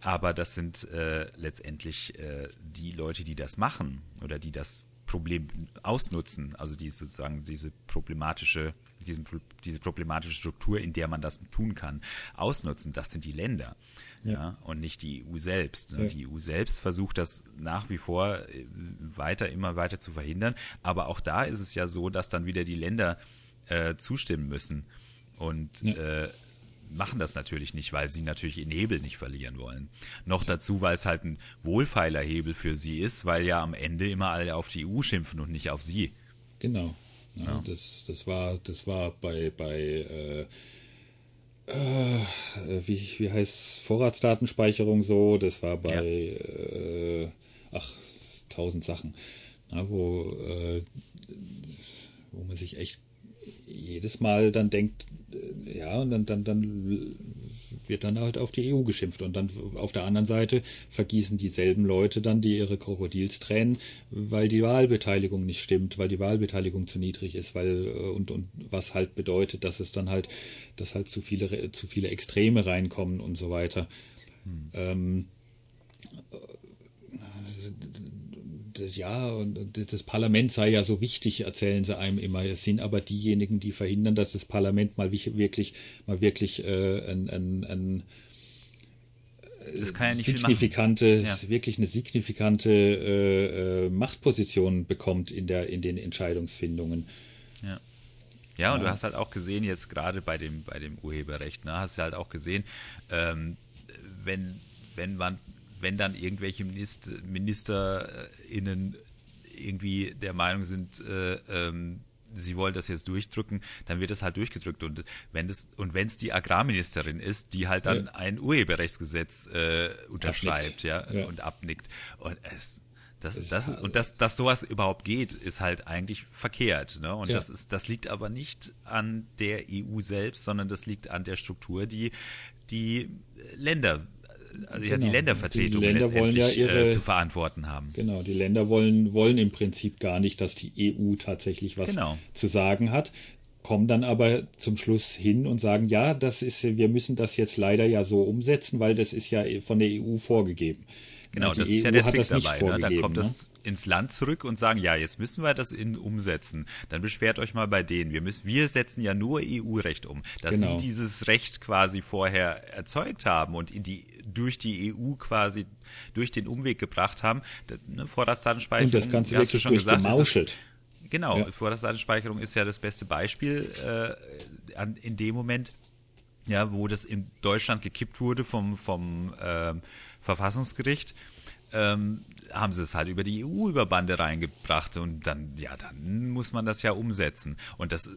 Aber das sind äh, letztendlich äh, die Leute, die das machen oder die das Problem ausnutzen, also die sozusagen diese problematische, diesen, diese problematische Struktur, in der man das tun kann, ausnutzen. Das sind die Länder. Ja. ja und nicht die EU selbst. Ne? Ja. Die EU selbst versucht das nach wie vor äh, weiter, immer weiter zu verhindern. Aber auch da ist es ja so, dass dann wieder die Länder äh, zustimmen müssen. Und ja. äh, machen das natürlich nicht, weil sie natürlich ihren Hebel nicht verlieren wollen. Noch dazu, weil es halt ein Wohlfeilerhebel für sie ist, weil ja am Ende immer alle auf die EU schimpfen und nicht auf sie. Genau. Ja. Das, das war, das war bei, bei äh, äh, wie, wie heißt Vorratsdatenspeicherung so, das war bei ja. äh, ach, tausend Sachen, na, wo, äh, wo man sich echt jedes Mal dann denkt, äh, ja, und dann, dann, dann wird dann halt auf die EU geschimpft. Und dann auf der anderen Seite vergießen dieselben Leute dann die ihre Krokodilstränen, weil die Wahlbeteiligung nicht stimmt, weil die Wahlbeteiligung zu niedrig ist, weil äh, und, und was halt bedeutet, dass es dann halt, dass halt zu viele, zu viele Extreme reinkommen und so weiter. Hm. Ähm, ja, und das Parlament sei ja so wichtig, erzählen sie einem immer. Es sind aber diejenigen, die verhindern, dass das Parlament mal wirklich, mal wirklich äh, ein, ein, ein ja signifikante, ja. wirklich eine signifikante äh, äh, Machtposition bekommt in der in den Entscheidungsfindungen. Ja. Ja, und ja. du hast halt auch gesehen, jetzt gerade bei dem, bei dem Urheberrecht, ne, hast du halt auch gesehen, ähm, wenn, wenn man wenn dann irgendwelche Minister, MinisterInnen irgendwie der Meinung sind, äh, ähm, sie wollen das jetzt durchdrücken, dann wird das halt durchgedrückt. Und wenn das, und wenn es die Agrarministerin ist, die halt dann ja. ein Urheberrechtsgesetz äh, unterschreibt, ja, ja, und abnickt. Und es, das, das, und dass, dass sowas überhaupt geht, ist halt eigentlich verkehrt. Ne? Und ja. das ist, das liegt aber nicht an der EU selbst, sondern das liegt an der Struktur, die die Länder also genau. ja, die Ländervertretung die Länder wollen ja ihre, äh, zu verantworten haben. Genau, die Länder wollen, wollen im Prinzip gar nicht, dass die EU tatsächlich was genau. zu sagen hat kommen dann aber zum Schluss hin und sagen, ja, das ist, wir müssen das jetzt leider ja so umsetzen, weil das ist ja von der EU vorgegeben. Genau, das ist ja der Trick dabei. Ne? Dann kommt ne? das ins Land zurück und sagen, ja, jetzt müssen wir das in, umsetzen. Dann beschwert euch mal bei denen. Wir müssen, wir setzen ja nur EU-Recht um. Dass genau. sie dieses Recht quasi vorher erzeugt haben und in die, durch die EU quasi durch den Umweg gebracht haben. Ne, Vorratsdatenspeicherung. Und das Ganze wirklich schon. Gesagt, genau, ja. Vorratsdatenspeicherung ist ja das beste Beispiel äh, an, in dem Moment, ja, wo das in Deutschland gekippt wurde vom, vom äh, Verfassungsgericht, ähm, haben sie es halt über die EU-Überbande reingebracht und dann, ja, dann muss man das ja umsetzen. Und das,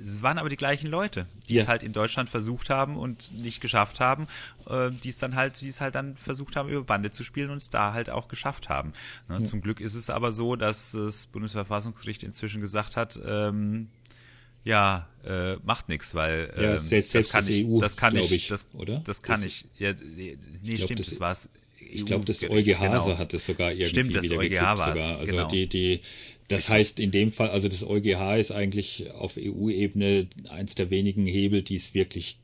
es waren aber die gleichen Leute, die ja. es halt in Deutschland versucht haben und nicht geschafft haben, äh, die es dann halt, die es halt dann versucht haben, über Bande zu spielen und es da halt auch geschafft haben. Ne? Ja. Zum Glück ist es aber so, dass das Bundesverfassungsgericht inzwischen gesagt hat, ähm, ja, äh, macht nichts, weil ähm, ja, selbst, das kann ich, EU, das kann ich, ich, das, oder? Das kann das, ich, ja, nee, ich stimmt, das, das war es. Ich glaube, das EuGH genau. hat es sogar irgendwie Stimmt, das wieder EuGH war sogar. Also genau. die, die, das heißt in dem Fall, also das EuGH ist eigentlich auf EU-Ebene eins der wenigen Hebel, die es wirklich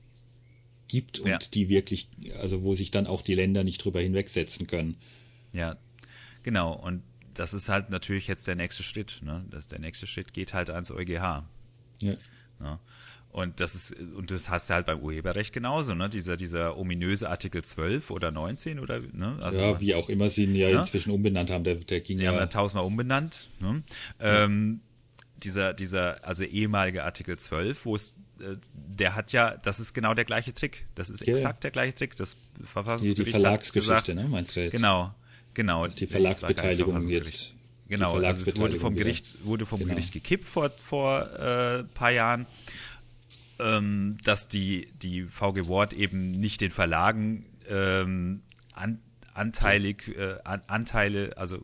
gibt und ja. die wirklich, also wo sich dann auch die Länder nicht drüber hinwegsetzen können. Ja, genau. Und das ist halt natürlich jetzt der nächste Schritt. Ne? Das, der nächste Schritt geht halt ans EuGH. Ja. ja. Und das ist, und das hast du halt beim Urheberrecht genauso, ne? Dieser, dieser ominöse Artikel 12 oder 19 oder, ne? Also, ja, wie auch immer sie ihn ja, ja? inzwischen umbenannt haben, der, der ging Die ja. haben ja tausendmal umbenannt, ne? Ja. Ähm, dieser, dieser, also ehemalige Artikel 12, wo es, äh, der hat ja, das ist genau der gleiche Trick. Das ist ja. exakt der gleiche Trick. Das Verfassungsgericht Die, die Verlagsgeschichte, ne? Meinst du jetzt? Genau, genau. die Verlagsbeteiligung jetzt. Genau, also es wurde vom Gericht, wurde vom genau. Gericht gekippt vor, vor äh, paar Jahren ähm, dass die, die VG Wort eben nicht den Verlagen ähm, an, anteilig, äh, an, Anteile, also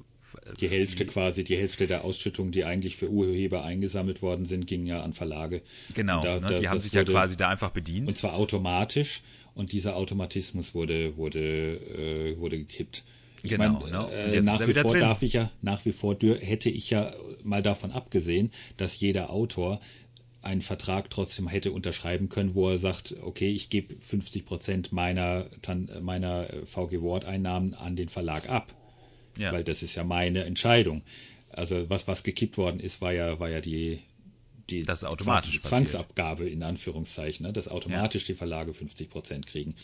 die Hälfte quasi, die Hälfte der Ausschüttungen, die eigentlich für Urheber eingesammelt worden sind, gingen ja an Verlage. Genau, da, ne, da, die haben sich wurde, ja quasi da einfach bedient. Und zwar automatisch. Und dieser Automatismus wurde, wurde, äh, wurde gekippt. Ich genau, mein, ne? äh, nach wie vor drin. darf ich ja, nach wie vor hätte ich ja mal davon abgesehen, dass jeder Autor einen Vertrag trotzdem hätte unterschreiben können, wo er sagt, okay, ich gebe 50 Prozent meiner, meiner VG Wort Einnahmen an den Verlag ab. Ja. Weil das ist ja meine Entscheidung. Also was, was gekippt worden ist, war ja, war ja die, die das automatisch Zwangsabgabe in Anführungszeichen, ne? dass automatisch ja. die Verlage 50 Prozent kriegen.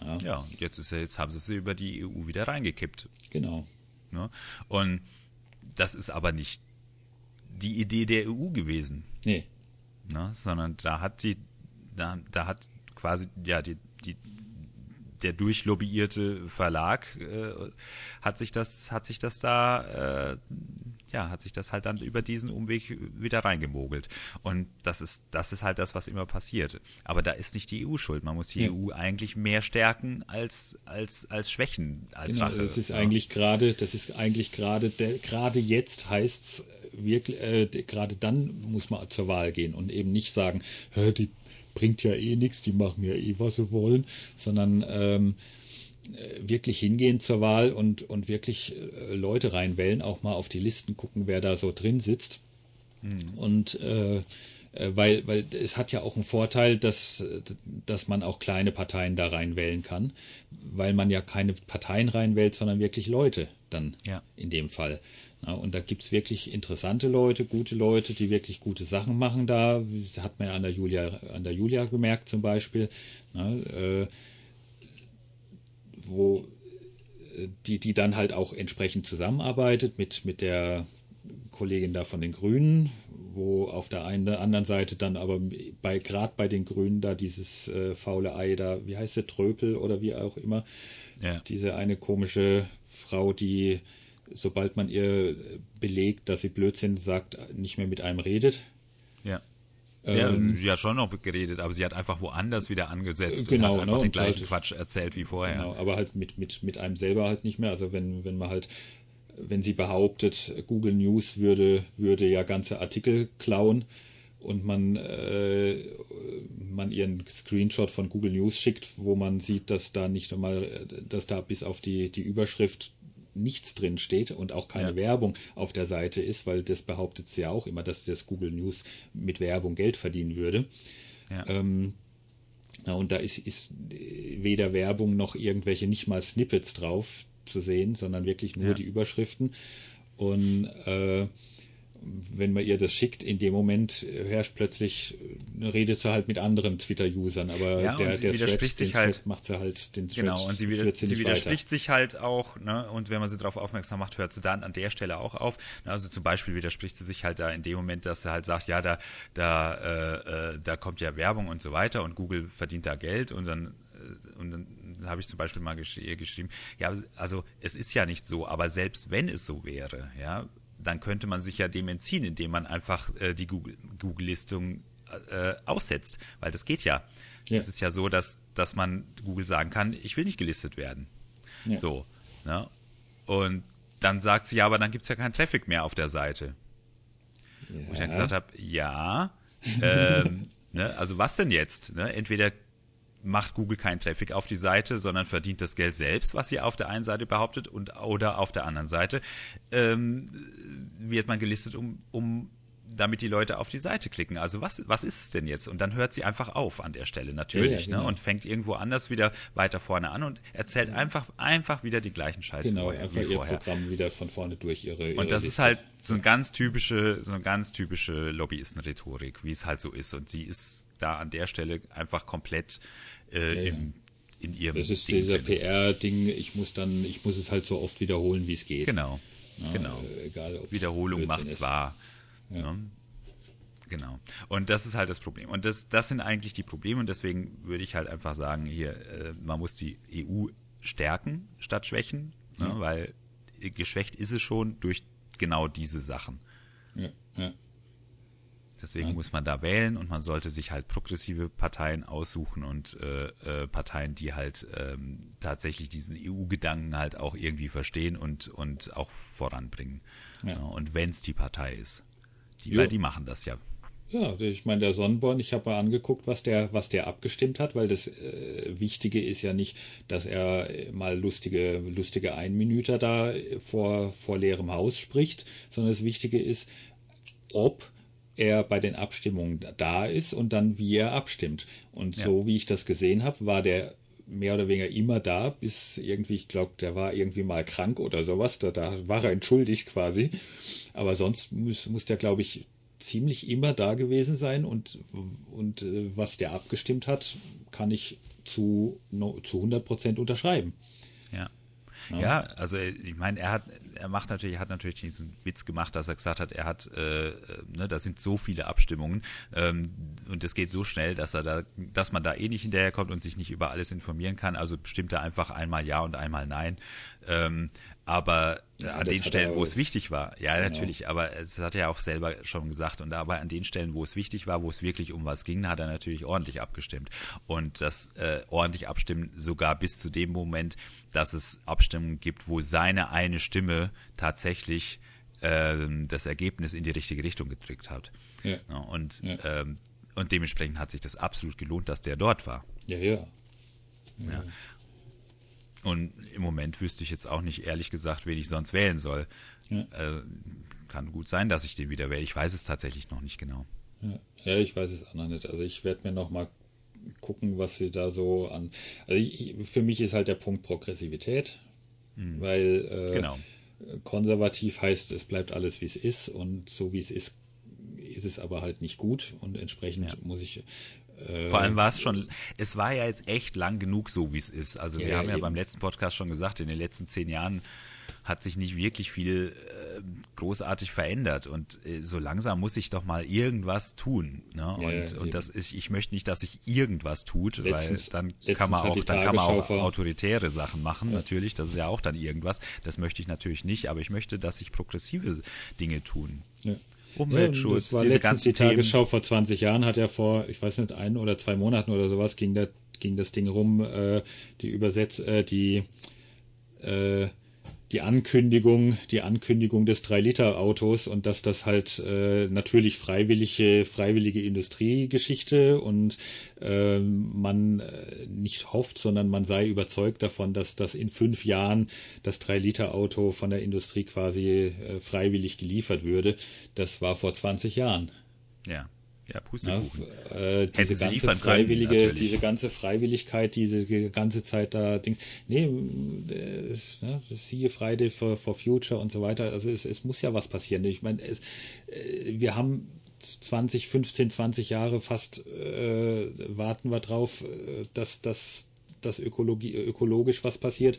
Ja, ja jetzt, ist, jetzt haben sie es über die EU wieder reingekippt. Genau. Ne? Und das ist aber nicht die Idee der EU gewesen. Nee. Ne? Sondern da hat die, da, da hat quasi, ja, die, die, der durchlobbyierte Verlag äh, hat sich das, hat sich das da, äh, ja, hat sich das halt dann über diesen Umweg wieder reingemogelt. Und das ist, das ist halt das, was immer passiert. Aber da ist nicht die EU schuld. Man muss die ja. EU eigentlich mehr stärken als, als, als schwächen, als genau, Rache. Das ist ja. eigentlich gerade, das ist eigentlich gerade, gerade jetzt heißt's wirklich, äh, gerade dann muss man zur Wahl gehen und eben nicht sagen, die bringt ja eh nichts, die machen ja eh, was sie wollen, sondern ähm, äh, wirklich hingehen zur Wahl und, und wirklich äh, Leute reinwählen, auch mal auf die Listen gucken, wer da so drin sitzt. Mhm. Und äh, äh, weil, weil es hat ja auch einen Vorteil, dass, dass man auch kleine Parteien da reinwählen kann, weil man ja keine Parteien reinwählt, sondern wirklich Leute dann ja. in dem Fall. Ja, und da gibt es wirklich interessante Leute, gute Leute, die wirklich gute Sachen machen da. Das hat man ja an der Julia, an der Julia gemerkt zum Beispiel. Ja, äh, wo äh, die, die dann halt auch entsprechend zusammenarbeitet mit, mit der Kollegin da von den Grünen, wo auf der einen der anderen Seite dann aber bei gerade bei den Grünen da dieses äh, faule Ei da, wie heißt der, Tröpel oder wie auch immer, ja. diese eine komische Frau, die sobald man ihr belegt, dass sie Blödsinn sagt, nicht mehr mit einem redet. Ja. Ja, ähm, sie hat schon noch geredet, aber sie hat einfach woanders wieder angesetzt genau, und hat einfach ne, den gleichen halt, Quatsch erzählt wie vorher. Genau, aber halt mit, mit, mit einem selber halt nicht mehr. Also wenn, wenn man halt, wenn sie behauptet, Google News würde, würde ja ganze Artikel klauen und man, äh, man ihren Screenshot von Google News schickt, wo man sieht, dass da nicht einmal, dass da bis auf die, die Überschrift nichts drin steht und auch keine ja. Werbung auf der Seite ist, weil das behauptet sie ja auch immer, dass das Google News mit Werbung Geld verdienen würde. Ja. Ähm, na, und da ist, ist weder Werbung noch irgendwelche nicht mal Snippets drauf zu sehen, sondern wirklich nur ja. die Überschriften. Und äh, wenn man ihr das schickt, in dem Moment herrscht plötzlich, redet sie halt mit anderen Twitter-Usern, aber ja, der, der Thread, sich halt, macht sie halt den Thread. Genau, und sie, wieder, sie, sie widerspricht weiter. sich halt auch, ne, und wenn man sie darauf aufmerksam macht, hört sie dann an der Stelle auch auf. Also zum Beispiel widerspricht sie sich halt da in dem Moment, dass sie halt sagt, ja, da, da, äh, äh da kommt ja Werbung und so weiter und Google verdient da Geld und dann und dann habe ich zum Beispiel mal gesch geschrieben, ja, also es ist ja nicht so, aber selbst wenn es so wäre, ja, dann könnte man sich ja dem entziehen, indem man einfach äh, die Google-Listung äh, aussetzt, weil das geht ja. ja. Es ist ja so, dass, dass man Google sagen kann, ich will nicht gelistet werden. Ja. So. Ne? Und dann sagt sie, ja, aber dann gibt es ja keinen Traffic mehr auf der Seite. Ja. Wo ich dann gesagt habe, ja, ähm, ne, also was denn jetzt? Ne? Entweder macht Google keinen Traffic auf die Seite, sondern verdient das Geld selbst, was sie auf der einen Seite behauptet, und oder auf der anderen Seite. Ähm, wird man gelistet, um, um damit die Leute auf die Seite klicken. Also was, was ist es denn jetzt? Und dann hört sie einfach auf an der Stelle, natürlich, ja, ja, ne? genau. ne? und fängt irgendwo anders wieder weiter vorne an und erzählt einfach, einfach wieder die gleichen Scheiße genau, vorher, einfach ihr vorher. Programm wieder von vorne durch ihre, ihre Und das Liste. ist halt so eine ganz typische, so eine ganz typische Lobbyistenrhetorik, wie es halt so ist. Und sie ist da an der Stelle einfach komplett äh, ja, im, in ihrem Das ist Ding dieser PR-Ding, ich muss dann, ich muss es halt so oft wiederholen, wie es geht. Genau. Ja, genau. Egal, Wiederholung macht's wahr. Ja. Ne? Genau. Und das ist halt das Problem. Und das, das sind eigentlich die Probleme. Und deswegen würde ich halt einfach sagen, hier, äh, man muss die EU stärken statt schwächen, ne? weil geschwächt ist es schon durch genau diese Sachen. Ja, ja. Deswegen ja. muss man da wählen und man sollte sich halt progressive Parteien aussuchen und äh, äh, Parteien, die halt ähm, tatsächlich diesen EU-Gedanken halt auch irgendwie verstehen und, und auch voranbringen. Ja. Ja, und wenn es die Partei ist. Die, weil die machen das ja. Ja, ich meine, der Sonnenborn, ich habe mal angeguckt, was der, was der abgestimmt hat, weil das äh, Wichtige ist ja nicht, dass er mal lustige, lustige Einminüter da vor, vor leerem Haus spricht, sondern das Wichtige ist, ob er bei den Abstimmungen da ist und dann wie er abstimmt. Und ja. so wie ich das gesehen habe, war der mehr oder weniger immer da, bis irgendwie, ich glaube, der war irgendwie mal krank oder sowas. Da, da war er entschuldigt quasi. Aber sonst muss, muss der, glaube ich, ziemlich immer da gewesen sein und, und äh, was der abgestimmt hat, kann ich zu, zu 100 Prozent unterschreiben. Ja. Ja. also ich meine, er hat, er macht natürlich, hat natürlich diesen Witz gemacht, dass er gesagt hat, er hat, äh, ne, da sind so viele Abstimmungen ähm, und es geht so schnell, dass er da, dass man da eh nicht hinterherkommt und sich nicht über alles informieren kann. Also bestimmt er einfach einmal ja und einmal nein. Ähm, aber ja, an den Stellen, wo es wichtig war, ja, genau. natürlich, aber es hat er ja auch selber schon gesagt. Und aber an den Stellen, wo es wichtig war, wo es wirklich um was ging, hat er natürlich ordentlich abgestimmt. Und das äh, ordentlich abstimmen sogar bis zu dem Moment, dass es Abstimmungen gibt, wo seine eine Stimme tatsächlich äh, das Ergebnis in die richtige Richtung gedrückt hat. Ja. ja und. Ähm, und dementsprechend hat sich das absolut gelohnt, dass der dort war. Ja, ja. ja. Und im Moment wüsste ich jetzt auch nicht, ehrlich gesagt, wen ich sonst wählen soll. Ja. Äh, kann gut sein, dass ich den wieder wähle. Ich weiß es tatsächlich noch nicht genau. Ja, ja ich weiß es auch noch nicht. Also ich werde mir noch mal gucken, was sie da so an. Also ich, für mich ist halt der Punkt Progressivität, mhm. weil äh, genau. konservativ heißt, es bleibt alles wie es ist und so wie es ist, ist es aber halt nicht gut und entsprechend ja. muss ich Vor allem war es schon, es war ja jetzt echt lang genug so, wie es ist. Also wir ja, haben ja eben. beim letzten Podcast schon gesagt, in den letzten zehn Jahren hat sich nicht wirklich viel äh, großartig verändert und äh, so langsam muss ich doch mal irgendwas tun. Ne? Und, ja, und das ist, ich möchte nicht, dass sich irgendwas tut, letztens, weil dann kann man auch, dann kann man auch autoritäre Sachen machen, ja. natürlich. Das ist ja auch dann irgendwas. Das möchte ich natürlich nicht, aber ich möchte, dass sich progressive Dinge tun. Ja. Umweltschutz, ja, das war diese letztens die Tagesschau. Vor 20 Jahren, hat er vor, ich weiß nicht, ein oder zwei Monaten oder sowas, ging, da, ging das Ding rum, äh, die Übersetz, äh, die äh, die Ankündigung, die Ankündigung des 3-Liter-Autos und dass das halt äh, natürlich freiwillige, freiwillige Industriegeschichte und äh, man nicht hofft, sondern man sei überzeugt davon, dass das in fünf Jahren das 3-Liter-Auto von der Industrie quasi äh, freiwillig geliefert würde. Das war vor 20 Jahren. Ja. Ja, Pustekuchen. Ja, äh, diese ganze freiwillige, können, diese ganze Freiwilligkeit, diese ganze Zeit da Dings. Nee, äh, ne, siehe Friday for, for Future und so weiter. Also es, es muss ja was passieren. Ich meine, es, äh, wir haben 20, 15, 20 Jahre fast äh, warten wir drauf, äh, dass das dass ökologisch was passiert.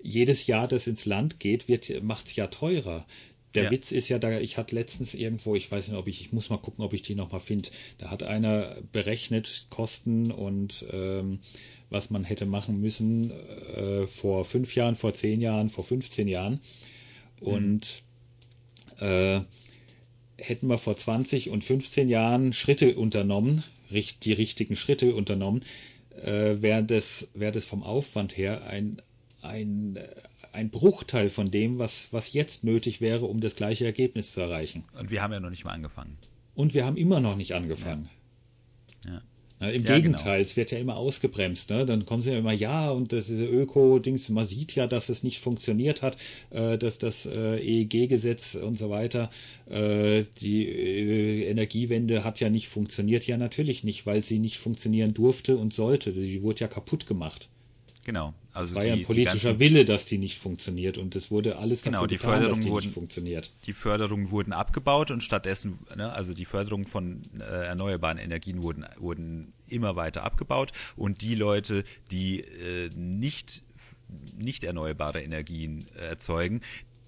Jedes Jahr, das ins Land geht, macht es ja teurer der ja. Witz ist ja da, ich hatte letztens irgendwo, ich weiß nicht, ob ich, ich muss mal gucken, ob ich die nochmal finde. Da hat einer berechnet Kosten und ähm, was man hätte machen müssen äh, vor fünf Jahren, vor zehn Jahren, vor 15 Jahren. Und mhm. äh, hätten wir vor 20 und 15 Jahren Schritte unternommen, die richtigen Schritte unternommen, äh, wäre das, wär das vom Aufwand her ein, ein, ein Bruchteil von dem, was, was jetzt nötig wäre, um das gleiche Ergebnis zu erreichen. Und wir haben ja noch nicht mal angefangen. Und wir haben immer noch nicht angefangen. Ja. ja. Na, Im ja, Gegenteil, genau. es wird ja immer ausgebremst. Ne? Dann kommen sie ja immer, ja, und das diese Öko-Dings, man sieht ja, dass es nicht funktioniert hat, äh, dass das äh, EEG-Gesetz und so weiter, äh, die äh, Energiewende hat ja nicht funktioniert. Ja, natürlich nicht, weil sie nicht funktionieren durfte und sollte. Sie wurde ja kaputt gemacht. Genau. Also war die, ja ein politischer ganzen, Wille, dass die nicht funktioniert und es wurde alles genau, die getan, Förderung dass die wurden, nicht funktioniert. Die Förderungen wurden abgebaut und stattdessen, ne, also die Förderung von äh, erneuerbaren Energien wurden, wurden immer weiter abgebaut und die Leute, die äh, nicht nicht erneuerbare Energien äh, erzeugen,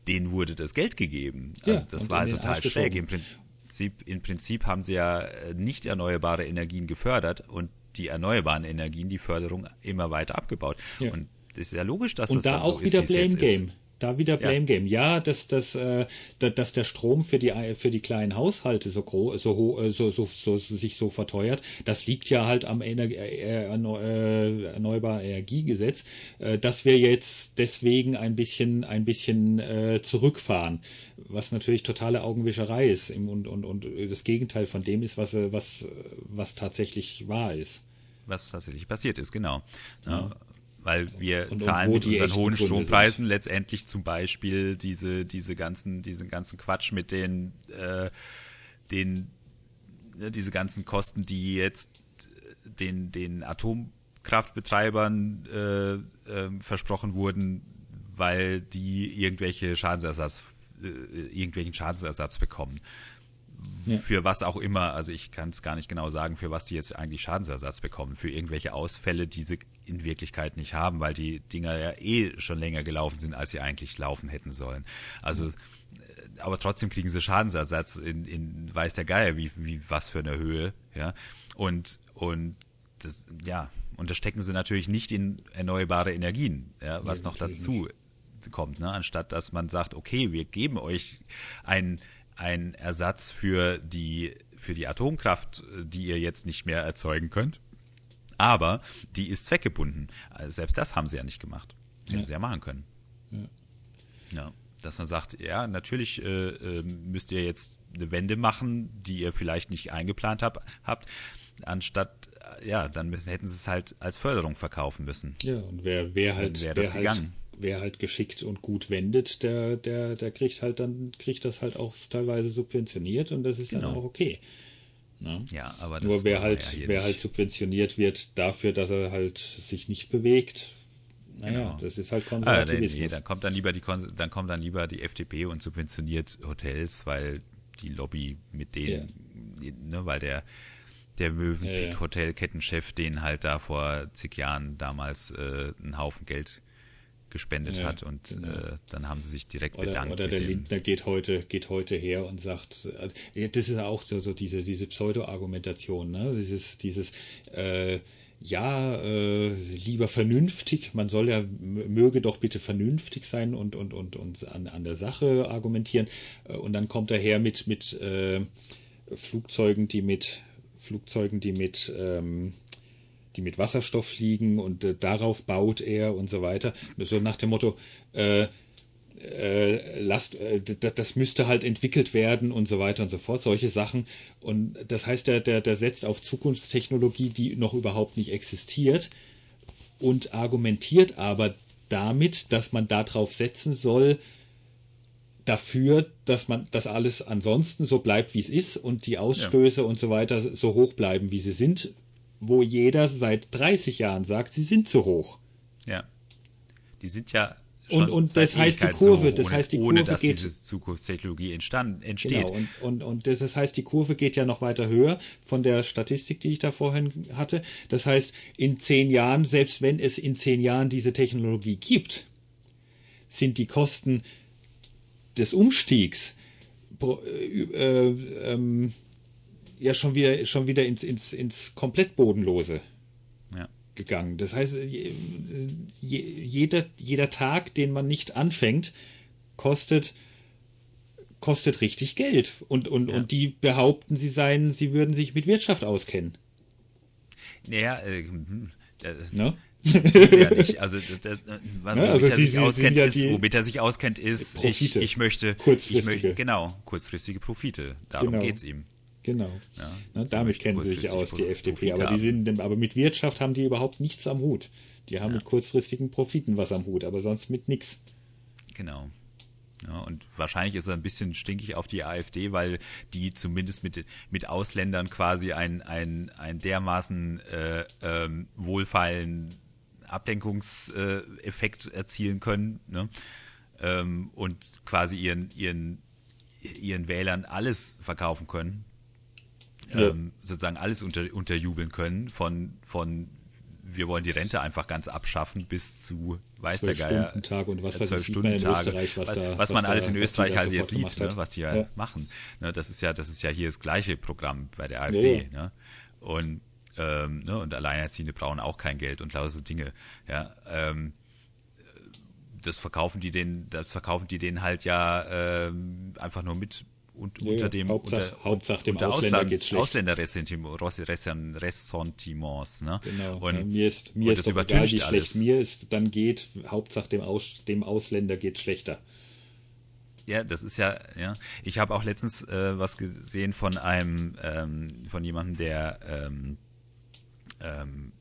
denen wurde das Geld gegeben. Also ja, das war halt total schräg. Im Prinzip, Im Prinzip haben sie ja äh, nicht erneuerbare Energien gefördert und die erneuerbaren Energien, die Förderung immer weiter abgebaut. Ja. Und das ist ja logisch, dass und das da dann auch so wieder ist, Blame Game. Da wieder Blame Game. Ja, dass, dass, äh, dass der Strom für die, für die kleinen Haushalte so groß, so, äh, so, so, so, sich so verteuert, das liegt ja halt am Ener äh, äh, Erneuerbaren Energiegesetz, äh, dass wir jetzt deswegen ein bisschen, ein bisschen äh, zurückfahren, was natürlich totale Augenwischerei ist und, und, und das Gegenteil von dem ist, was, was, was tatsächlich wahr ist. Was tatsächlich passiert ist, genau. Ja weil wir und, zahlen und mit unseren hohen Strompreisen sind. letztendlich zum Beispiel diese, diese ganzen, diesen ganzen Quatsch mit den, äh, den, ne, diese ganzen Kosten, die jetzt den, den Atomkraftbetreibern äh, äh, versprochen wurden, weil die irgendwelche Schadensersatz, äh, irgendwelchen Schadensersatz bekommen. Ja. Für was auch immer, also ich kann es gar nicht genau sagen, für was die jetzt eigentlich Schadensersatz bekommen. Für irgendwelche Ausfälle, die sie in Wirklichkeit nicht haben, weil die Dinger ja eh schon länger gelaufen sind, als sie eigentlich laufen hätten sollen. Also, äh, aber trotzdem kriegen sie Schadensersatz in, in weiß der Geier, wie, wie was für eine Höhe, ja. Und, und das, ja, und das stecken sie natürlich nicht in erneuerbare Energien, ja, was ja, noch dazu kommt, ne? anstatt dass man sagt, okay, wir geben euch ein ein Ersatz für die, für die Atomkraft, die ihr jetzt nicht mehr erzeugen könnt. Aber die ist zweckgebunden. Also selbst das haben sie ja nicht gemacht. Hätten ja. sie ja machen können. Ja. ja. Dass man sagt, ja, natürlich äh, äh, müsst ihr jetzt eine Wende machen, die ihr vielleicht nicht eingeplant hab, habt, anstatt, äh, ja, dann hätten sie es halt als Förderung verkaufen müssen. Ja, und wer, wer halt, wer das halt, gegangen wer halt geschickt und gut wendet, der, der, der kriegt halt dann, kriegt das halt auch teilweise subventioniert und das ist genau. dann auch okay. Ne? Ja, aber Nur wer halt, ja wer halt subventioniert wird dafür, dass er halt sich nicht bewegt, naja, genau. das ist halt Konservativismus. Ah, nee, dann kommt dann lieber die dann kommt dann lieber die FDP und subventioniert Hotels, weil die Lobby mit denen, ja. ne, weil der der Möwenpick Hotelkettenchef den halt da vor zig Jahren damals äh, einen Haufen Geld gespendet ja, hat und genau. äh, dann haben sie sich direkt oder, bedankt. Oder der Lindner geht heute, geht heute her und sagt, äh, das ist auch so, so diese, diese Pseudo-Argumentation, ne? dieses, dieses äh, ja, äh, lieber vernünftig, man soll ja, möge doch bitte vernünftig sein und, und, und, und an, an der Sache argumentieren. Äh, und dann kommt er her mit, mit äh, Flugzeugen, die mit Flugzeugen, die mit ähm, die mit Wasserstoff fliegen und äh, darauf baut er und so weiter. So nach dem Motto, äh, äh, lasst, äh, das, das, müsste halt entwickelt werden und so weiter und so fort, solche Sachen. Und das heißt, der, der, der setzt auf Zukunftstechnologie, die noch überhaupt nicht existiert und argumentiert aber damit, dass man darauf setzen soll, dafür, dass man das alles ansonsten so bleibt, wie es ist und die Ausstöße ja. und so weiter so hoch bleiben, wie sie sind, wo jeder seit 30 Jahren sagt, sie sind zu hoch. Ja. Die sind ja und, und das heißt die Kurve, hoch, das ohne, heißt die Kurve ohne, dass geht, diese Zukunftstechnologie entstand, entsteht. Genau, und, und, und das heißt, die Kurve geht ja noch weiter höher von der Statistik, die ich da vorhin hatte. Das heißt, in zehn Jahren, selbst wenn es in zehn Jahren diese Technologie gibt, sind die Kosten des Umstiegs äh, äh, ähm, ja schon wieder, schon wieder ins, ins, ins komplett Bodenlose ja. gegangen. Das heißt, jeder, jeder Tag, den man nicht anfängt, kostet, kostet richtig Geld. Und, und, ja. und die behaupten, sie seien, sie würden sich mit Wirtschaft auskennen. Naja, äh, äh, ne? ja nicht. Also, das, womit, ja, also er sich auskennt, ja ist, womit er sich auskennt, ist, Profite. Ich, ich möchte, kurzfristige. Ich möchte, genau, kurzfristige Profite. Darum genau. es ihm. Genau. Ja, Na, damit kennen sie sich aus, die FDP. Aber, die sind, aber mit Wirtschaft haben die überhaupt nichts am Hut. Die haben ja. mit kurzfristigen Profiten was am Hut, aber sonst mit nichts. Genau. Ja, und wahrscheinlich ist er ein bisschen stinkig auf die AfD, weil die zumindest mit, mit Ausländern quasi ein, ein, ein dermaßen äh, ähm, wohlfeilen Ablenkungseffekt äh, erzielen können ne? ähm, und quasi ihren, ihren, ihren Wählern alles verkaufen können ja. ähm, sozusagen alles unter, unterjubeln können, von, von wir wollen die Rente einfach ganz abschaffen bis zu weiß der Geier. Stunden Tag und was, zwölf Stunden Tage, was, was, da, was man alles in Österreich halt jetzt sieht, ne, was die ja, ja. machen. Ne, das ist ja, das ist ja hier das gleiche Programm bei der AfD. Ja. Ne? Und ähm, ne, und Alleinerziehende brauchen auch kein Geld und lauter so Dinge. Ja, ähm, das verkaufen die den, das verkaufen die den halt ja äh, einfach nur mit und, ja, unter dem Hauptsache, unter, Hauptsache dem Ausländer Ausland, geht's schlecht. Ausländerressentiments, ne? Genau. Und, ja, mir ist mir ist doch egal, wie schlecht mir ist, dann geht Hauptsache dem, Aus, dem Ausländer geht schlechter. Ja, das ist ja, ja. Ich habe auch letztens äh, was gesehen von einem, ähm, von jemandem, der, ähm, ähm,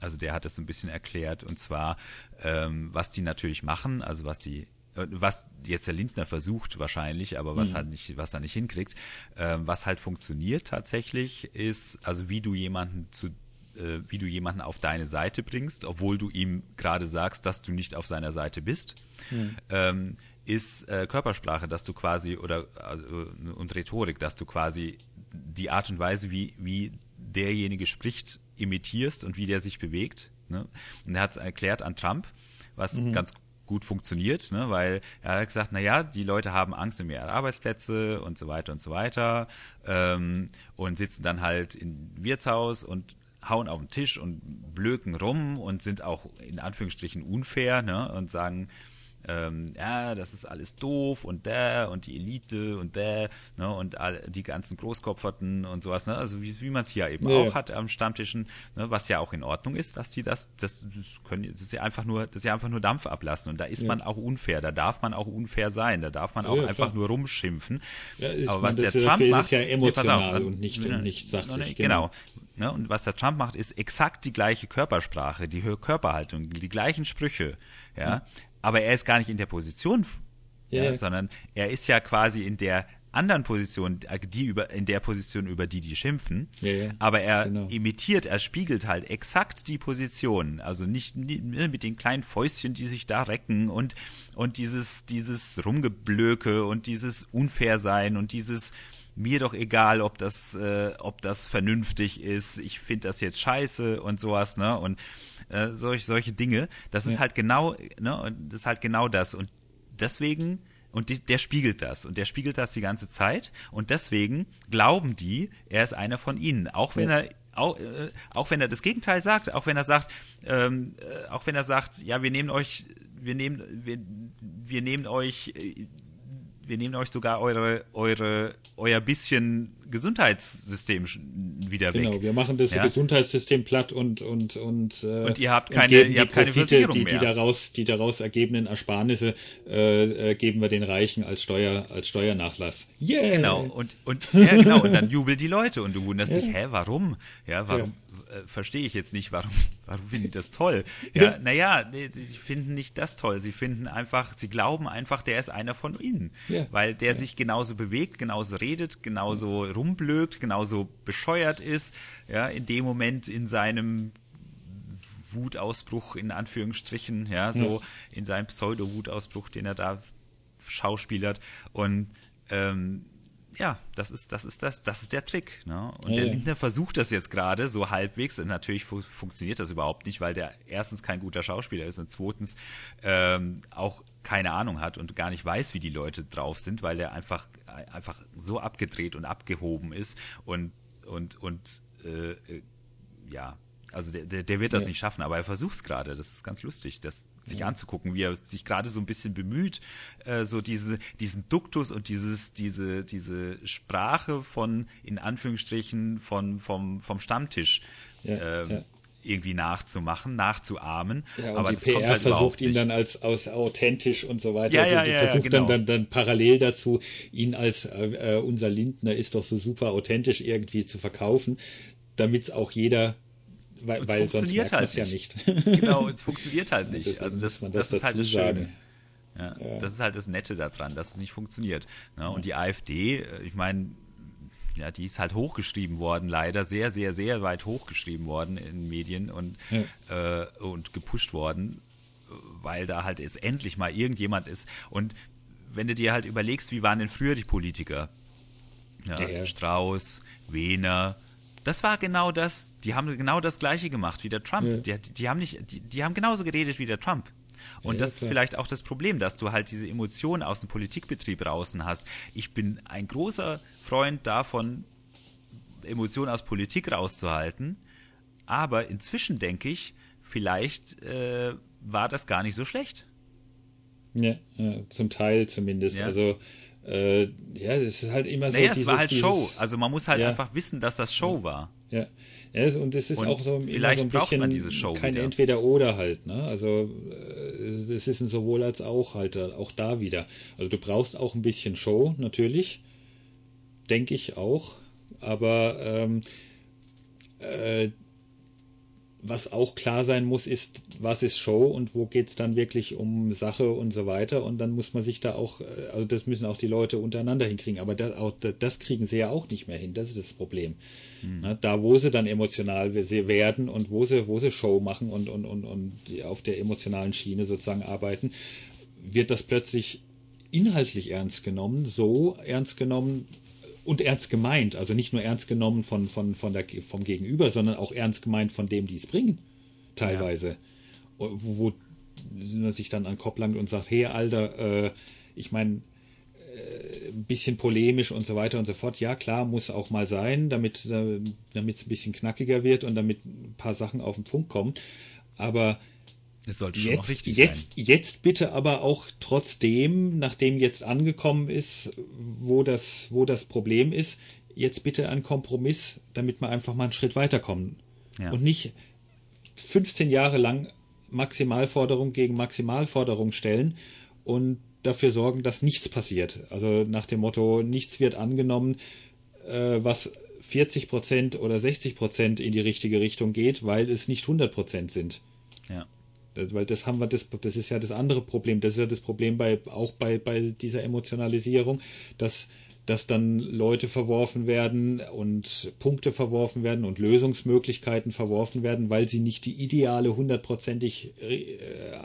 also der hat das so ein bisschen erklärt und zwar, ähm, was die natürlich machen, also was die was jetzt der Lindner versucht wahrscheinlich, aber was mhm. halt nicht, was er nicht hinkriegt, ähm, was halt funktioniert tatsächlich, ist, also wie du jemanden zu äh, wie du jemanden auf deine Seite bringst, obwohl du ihm gerade sagst, dass du nicht auf seiner Seite bist, mhm. ähm, ist äh, Körpersprache, dass du quasi oder also, und Rhetorik, dass du quasi die Art und Weise, wie, wie derjenige spricht, imitierst und wie der sich bewegt. Ne? Und er hat es erklärt an Trump, was mhm. ganz gut funktioniert, ne? weil er hat gesagt, naja, die Leute haben Angst um ihre Arbeitsplätze und so weiter und so weiter ähm, und sitzen dann halt im Wirtshaus und hauen auf den Tisch und blöken rum und sind auch in Anführungsstrichen unfair ne? und sagen, ähm, ja, das ist alles doof und der und die Elite und der ne, und all, die ganzen Großkopferten und sowas, ne? also wie, wie man es hier eben ja. auch hat am Stammtischen, ne? was ja auch in Ordnung ist, dass die das, das können, das ist ja einfach nur, das ist ja einfach nur Dampf ablassen und da ist ja. man auch unfair, da darf man auch unfair sein, da darf man auch ja, einfach nur rumschimpfen. Aber was der Trump macht, ist ja emotional auf, und nicht, und nicht sachlich. Genau. genau. Und was der Trump macht, ist exakt die gleiche Körpersprache, die Körperhaltung, die gleichen Sprüche, ja aber er ist gar nicht in der Position, ja, ja. sondern er ist ja quasi in der anderen Position, die über, in der Position, über die die schimpfen, ja, ja. aber er genau. imitiert, er spiegelt halt exakt die Position, also nicht, nicht, ne, mit den kleinen Fäustchen, die sich da recken und, und dieses, dieses Rumgeblöke und dieses Unfairsein und dieses, mir doch egal, ob das, äh, ob das vernünftig ist, ich finde das jetzt scheiße und sowas, ne? Und äh, solch, solche Dinge. Das ja. ist halt genau, ne, und das ist halt genau das. Und deswegen, und die, der spiegelt das und der spiegelt das die ganze Zeit und deswegen glauben die, er ist einer von ihnen, auch wenn ja. er auch, äh, auch wenn er das Gegenteil sagt, auch wenn er sagt, ähm, äh, auch wenn er sagt, ja, wir nehmen euch, wir nehmen, wir, wir nehmen euch äh, wir nehmen euch sogar eure, eure, euer bisschen Gesundheitssystem wieder weg. Genau, wir machen das ja? Gesundheitssystem platt und und und, äh, und ihr habt keine, ihr habt keine Profite, die, die daraus die daraus ergebenden Ersparnisse äh, äh, geben wir den Reichen als Steuer als Steuernachlass. Yeah. Genau und und ja genau und dann jubeln die Leute und du wunderst dich, hä, warum? Ja, warum? Äh, verstehe ich jetzt nicht, warum, warum finden die das toll? Ja, naja, nee, sie finden nicht das toll. Sie finden einfach, sie glauben einfach, der ist einer von ihnen. Ja. Weil der ja. sich genauso bewegt, genauso redet, genauso rumblökt, genauso bescheuert ist, ja, in dem Moment in seinem Wutausbruch in Anführungsstrichen, ja, so ja. in seinem Pseudo-Wutausbruch, den er da schauspielert. Und ähm, ja, das ist, das ist das, das ist der Trick. Ne? Und ja, der Lindner versucht das jetzt gerade so halbwegs. Und natürlich fu funktioniert das überhaupt nicht, weil der erstens kein guter Schauspieler ist und zweitens ähm, auch keine Ahnung hat und gar nicht weiß, wie die Leute drauf sind, weil er einfach, einfach so abgedreht und abgehoben ist und, und, und äh, äh ja, also der, der, der wird das ja. nicht schaffen, aber er versucht es gerade. Das ist ganz lustig, das sich ja. anzugucken, wie er sich gerade so ein bisschen bemüht, äh, so diese, diesen Duktus und dieses, diese, diese Sprache von, in Anführungsstrichen, von, vom, vom Stammtisch ja, ähm, irgendwie nachzumachen, nachzuahmen. Ja, und aber die PR halt versucht ihn dann als, als authentisch und so weiter. Ja, ja, die, die versucht genau. dann, dann, dann parallel dazu, ihn als äh, äh, unser Lindner ist doch so super authentisch irgendwie zu verkaufen, damit es auch jeder weil, weil sonst merkt halt ja nicht. genau, es funktioniert halt nicht. also das, das, das ist halt das Schöne. Ja, ja. Das ist halt das Nette daran, dass es nicht funktioniert. Ja, und die AfD, äh, ich meine, ja, die ist halt hochgeschrieben worden, leider sehr, sehr, sehr weit hochgeschrieben worden in Medien und, äh, und gepusht worden, weil da halt es endlich mal irgendjemand ist. Und wenn du dir halt überlegst, wie waren denn früher die Politiker? Strauß, Wehner, das war genau das. Die haben genau das Gleiche gemacht wie der Trump. Ja. Die, die, haben nicht, die, die, haben genauso geredet wie der Trump. Und ja, das ist vielleicht auch das Problem, dass du halt diese Emotionen aus dem Politikbetrieb draußen hast. Ich bin ein großer Freund davon, Emotionen aus Politik rauszuhalten. Aber inzwischen denke ich, vielleicht äh, war das gar nicht so schlecht. Ja, ja zum Teil zumindest. Ja. Also äh, ja, das ist halt immer so. Naja, es war halt dieses, Show. Also man muss halt ja. einfach wissen, dass das Show war. Ja. ja und es ist und auch so, vielleicht so ein braucht bisschen man diese Show kein wieder. Entweder-Oder halt. Ne? Also äh, es ist ein sowohl als auch halt, auch da wieder. Also du brauchst auch ein bisschen Show, natürlich. Denke ich auch. Aber ähm, äh, was auch klar sein muss, ist, was ist Show und wo geht es dann wirklich um Sache und so weiter. Und dann muss man sich da auch, äh, also das müssen auch die Leute untereinander hinkriegen. Aber das, auch, das kriegen sie ja auch nicht mehr hin. Das ist das Problem. Mhm. Da, wo sie dann emotional werden und wo sie, wo sie Show machen und, und, und, und auf der emotionalen Schiene sozusagen arbeiten, wird das plötzlich inhaltlich ernst genommen, so ernst genommen, und ernst gemeint, also nicht nur ernst genommen von, von, von der, vom Gegenüber, sondern auch ernst gemeint von dem, die es bringen, teilweise. Ja. Wo, wo man sich dann an den Kopf langt und sagt, hey Alter, äh, ich meine, äh, ein bisschen polemisch und so weiter und so fort. Ja, klar, muss auch mal sein, damit äh, damit es ein bisschen knackiger wird und damit ein paar Sachen auf den Punkt kommen. Aber es sollte schon jetzt, richtig jetzt, sein. Jetzt bitte aber auch trotzdem, nachdem jetzt angekommen ist, wo das, wo das Problem ist, jetzt bitte ein Kompromiss, damit wir einfach mal einen Schritt weiterkommen. Ja. Und nicht 15 Jahre lang Maximalforderung gegen Maximalforderung stellen und dafür sorgen, dass nichts passiert. Also nach dem Motto, nichts wird angenommen, äh, was 40 Prozent oder 60 Prozent in die richtige Richtung geht, weil es nicht 100 Prozent sind. Ja. Weil das haben wir, das, das ist ja das andere Problem. Das ist ja das Problem bei, auch bei, bei dieser Emotionalisierung, dass dass dann Leute verworfen werden und Punkte verworfen werden und Lösungsmöglichkeiten verworfen werden, weil sie nicht die ideale, hundertprozentig äh,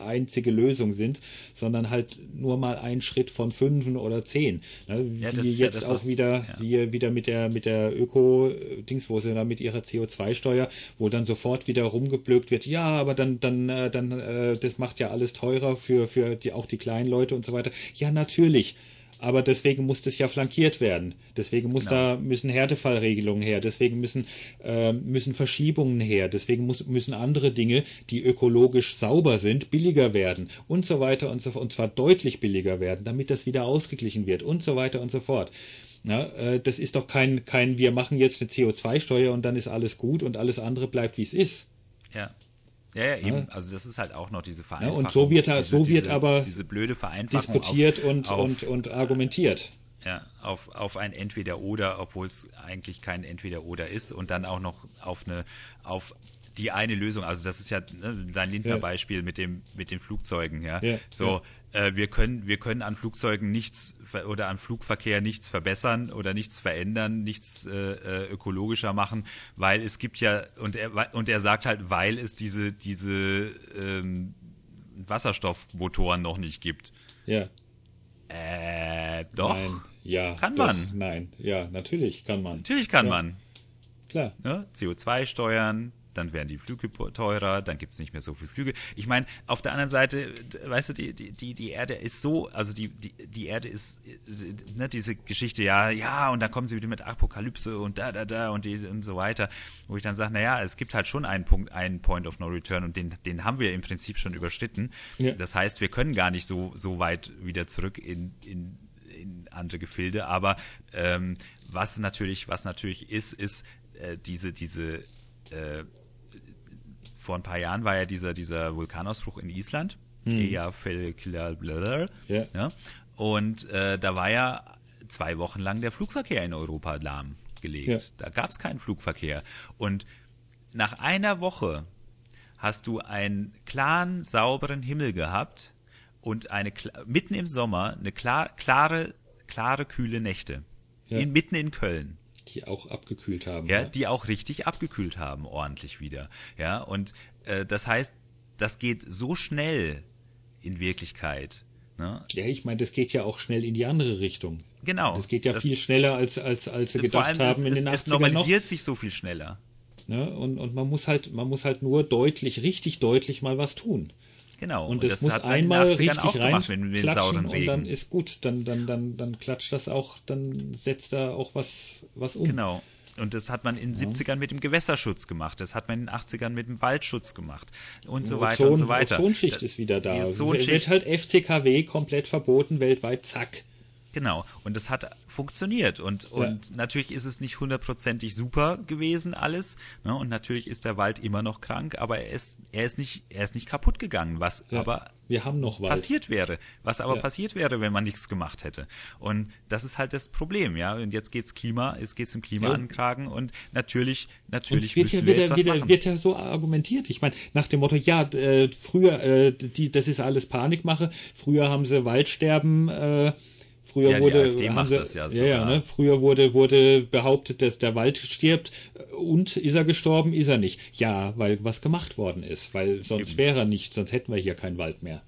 einzige Lösung sind, sondern halt nur mal ein Schritt von fünfen oder zehn. Ne? Ja, wie jetzt ja das, auch wieder, ja. wie wieder mit der, mit der Öko-Dings, wo sie da mit ihrer CO2-Steuer, wo dann sofort wieder rumgeblökt wird, ja, aber dann, dann, äh, dann, äh, das macht ja alles teurer für, für die, auch die kleinen Leute und so weiter. Ja, natürlich aber deswegen muss das ja flankiert werden. Deswegen muss genau. da müssen Härtefallregelungen her, deswegen müssen, äh, müssen Verschiebungen her, deswegen muss, müssen andere Dinge, die ökologisch sauber sind, billiger werden und so weiter und so fort. Und zwar deutlich billiger werden, damit das wieder ausgeglichen wird und so weiter und so fort. Na, äh, das ist doch kein, kein, wir machen jetzt eine CO2-Steuer und dann ist alles gut und alles andere bleibt, wie es ist. Ja. Ja, ja, eben. Also das ist halt auch noch diese Vereinfachung. Ja, und so wird, diese, so wird diese, aber diese blöde Vereinfachung diskutiert auf, und, auf, und, und argumentiert. Ja, auf, auf ein Entweder-Oder, obwohl es eigentlich kein Entweder-Oder ist und dann auch noch auf eine, auf die eine Lösung, also das ist ja ne, dein Lindner-Beispiel ja. mit dem mit den Flugzeugen, ja. ja so, ja. Äh, wir können wir können an Flugzeugen nichts oder am Flugverkehr nichts verbessern oder nichts verändern, nichts äh, äh, ökologischer machen, weil es gibt ja und er und er sagt halt, weil es diese diese ähm, Wasserstoffmotoren noch nicht gibt. Ja. Äh, doch. Nein. Ja. Kann doch. man. Nein. Ja, natürlich kann man. Natürlich kann man. Klar. Ja, CO2 steuern, dann werden die Flüge teurer, dann gibt es nicht mehr so viele Flüge. Ich meine, auf der anderen Seite, weißt du, die, die, die Erde ist so, also die, die, die Erde ist, ne, diese Geschichte, ja, ja, und dann kommen sie wieder mit Apokalypse und da, da, da und, die, und so weiter, wo ich dann sage, naja, es gibt halt schon einen Punkt, einen Point of No Return und den, den haben wir im Prinzip schon überschritten. Ja. Das heißt, wir können gar nicht so, so weit wieder zurück in, in, in andere Gefilde, aber ähm, was natürlich, was natürlich ist, ist äh, diese, diese äh, vor ein paar Jahren war ja dieser, dieser Vulkanausbruch in Island. Hm. Ja. ja. Und äh, da war ja zwei Wochen lang der Flugverkehr in Europa lahmgelegt. Ja. Da gab es keinen Flugverkehr. Und nach einer Woche hast du einen klaren, sauberen Himmel gehabt und eine mitten im Sommer eine klar, klare, klare, kühle Nächte. Ja. In, mitten in Köln die auch abgekühlt haben. Ja, ja, die auch richtig abgekühlt haben, ordentlich wieder. Ja, und äh, das heißt, das geht so schnell in Wirklichkeit. Ne? Ja, ich meine, das geht ja auch schnell in die andere Richtung. Genau. Das geht ja das, viel schneller, als, als, als sie gedacht haben es, in den es, 80ern Es normalisiert noch. sich so viel schneller. Ne? Und, und man muss halt, man muss halt nur deutlich, richtig deutlich mal was tun. Genau. Und, und das, muss einmal richtig reinklatschen und dann ist gut. Dann, dann, dann, dann klatscht das auch, dann setzt da auch was, was um. Genau. Und das hat man in den 70ern mit dem Gewässerschutz gemacht, das hat man in den 80ern mit dem Waldschutz gemacht und so weiter Ozon, und so weiter. Die Ozonschicht ist wieder da. Die Ozonschicht wird halt FCKW komplett verboten weltweit, zack. Genau. Und das hat funktioniert. Und, und ja. natürlich ist es nicht hundertprozentig super gewesen, alles. Ne? Und natürlich ist der Wald immer noch krank, aber er ist, er ist nicht, er ist nicht kaputt gegangen, was ja. aber wir haben noch Wald. passiert wäre. Was aber ja. passiert wäre, wenn man nichts gemacht hätte. Und das ist halt das Problem, ja. Und jetzt geht's Klima, es geht's im Klima ja. ankragen und natürlich, natürlich. Und es wird ja wieder, wieder wird ja so argumentiert. Ich meine, nach dem Motto, ja, äh, früher, äh, die, das ist alles Panikmache. Früher haben sie Waldsterben äh, Früher ja, wurde, sie, ja, ja, ja ne? Früher wurde, wurde behauptet, dass der Wald stirbt und ist er gestorben, ist er nicht. Ja, weil was gemacht worden ist, weil sonst Eben. wäre er nicht, sonst hätten wir hier keinen Wald mehr.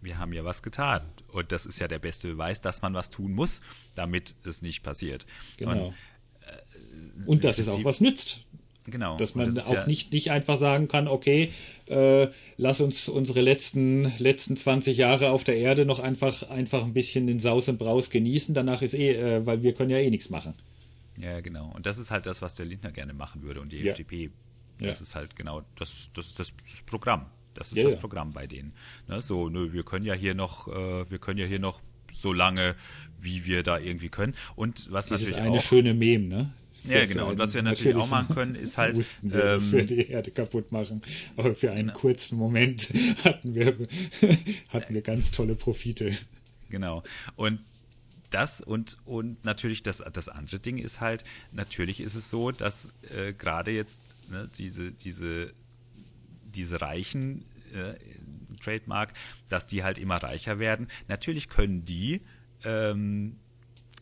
Wir haben ja was getan. Und das ist ja der beste Beweis, dass man was tun muss, damit es nicht passiert. Genau. Und, äh, und dass es auch was nützt. Genau. Dass man das auch ja nicht, nicht einfach sagen kann, okay, äh, lass uns unsere letzten, letzten 20 Jahre auf der Erde noch einfach, einfach ein bisschen in Saus und Braus genießen. Danach ist eh, äh, weil wir können ja eh nichts machen. Ja, genau. Und das ist halt das, was der Lindner gerne machen würde und die ja. FDP. Das ja. ist halt genau das, das, das, das Programm. Das ist das Programm bei denen. Ne, so, nö, wir können ja hier noch, äh, wir können ja hier noch so lange, wie wir da irgendwie können. Und was Dieses natürlich eine auch, schöne Meme, ne? Ja, genau. Und was wir natürlich auch machen können, ist halt. Mussten wir ähm, das für die Erde kaputt machen. Aber für einen genau. kurzen Moment hatten wir, hatten wir ganz tolle Profite. Genau. Und das und, und natürlich das, das andere Ding ist halt, natürlich ist es so, dass äh, gerade jetzt ne, diese, diese, diese reichen äh, Trademark, dass die halt immer reicher werden. Natürlich können die, ähm,